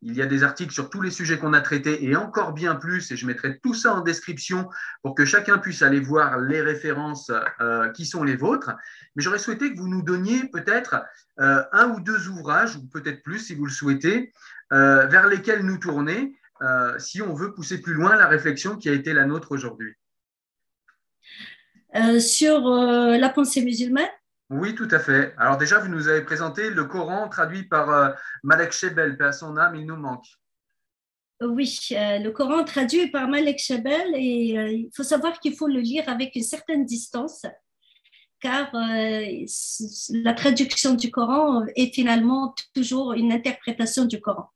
il y a des articles sur tous les sujets qu'on a traités et encore bien plus, et je mettrai tout ça en description pour que chacun puisse aller voir les références euh, qui sont les vôtres. Mais j'aurais souhaité que vous nous donniez peut-être euh, un ou deux ouvrages, ou peut-être plus si vous le souhaitez, euh, vers lesquels nous tourner si on veut pousser plus loin la réflexion qui a été la nôtre aujourd'hui. sur la pensée musulmane Oui, tout à fait. Alors déjà, vous nous avez présenté le Coran traduit par Malek Shebel, paix à son âme, il nous manque. Oui, le Coran traduit par Malek Shebel et il faut savoir qu'il faut le lire avec une certaine distance car la traduction du Coran est finalement toujours une interprétation du Coran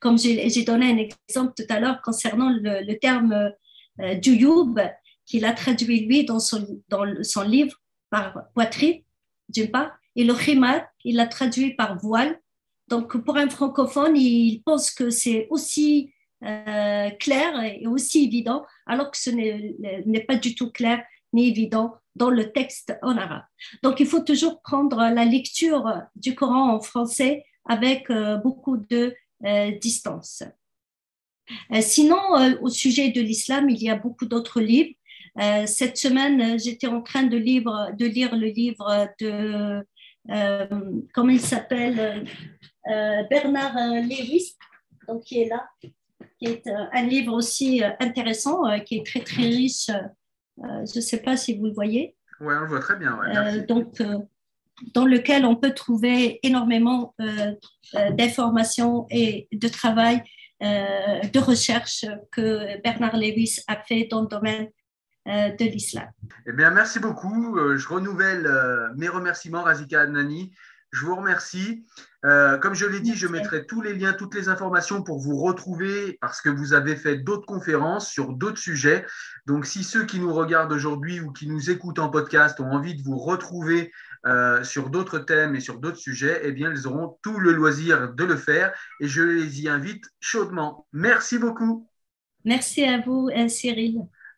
comme j'ai donné un exemple tout à l'heure concernant le, terme euh, du youb, qu'il a traduit lui dans son, dans son livre par poitrine, d'une part, et le khimar, il l'a traduit par voile. Donc, pour un francophone, il pense que c'est aussi euh, clair et aussi évident, alors que ce n'est pas du tout clair ni évident dans le texte en arabe. Donc, il faut toujours prendre la lecture du Coran en français avec euh, beaucoup de euh, distance. Sinon, au sujet de l'islam, il y a beaucoup d'autres livres. Cette semaine, j'étais en train de, de, lire le livre de, comment il s'appelle, Bernard Lewis, donc qui est là, qui est un livre aussi intéressant, qui est très très riche. je ne sais pas si vous le voyez. Oui, on le voit très bien. donc, dans lequel on peut trouver énormément euh, euh, d'informations et de travail, euh, de recherche que Bernard Lewis a fait dans le domaine de l'islam. Eh bien, merci beaucoup. je renouvelle mes remerciements, Razika Adnani. Je vous remercie. comme je l'ai dit, je mettrai tous les liens, toutes les informations pour vous retrouver parce que vous avez fait d'autres conférences sur d'autres sujets. Donc, si ceux qui nous regardent aujourd'hui ou qui nous écoutent en podcast ont envie de vous retrouver euh, sur d'autres thèmes et sur d'autres sujets, eh bien, ils auront tout le loisir de le faire et je les y invite chaudement. Merci beaucoup. Merci à vous, euh, Cyril.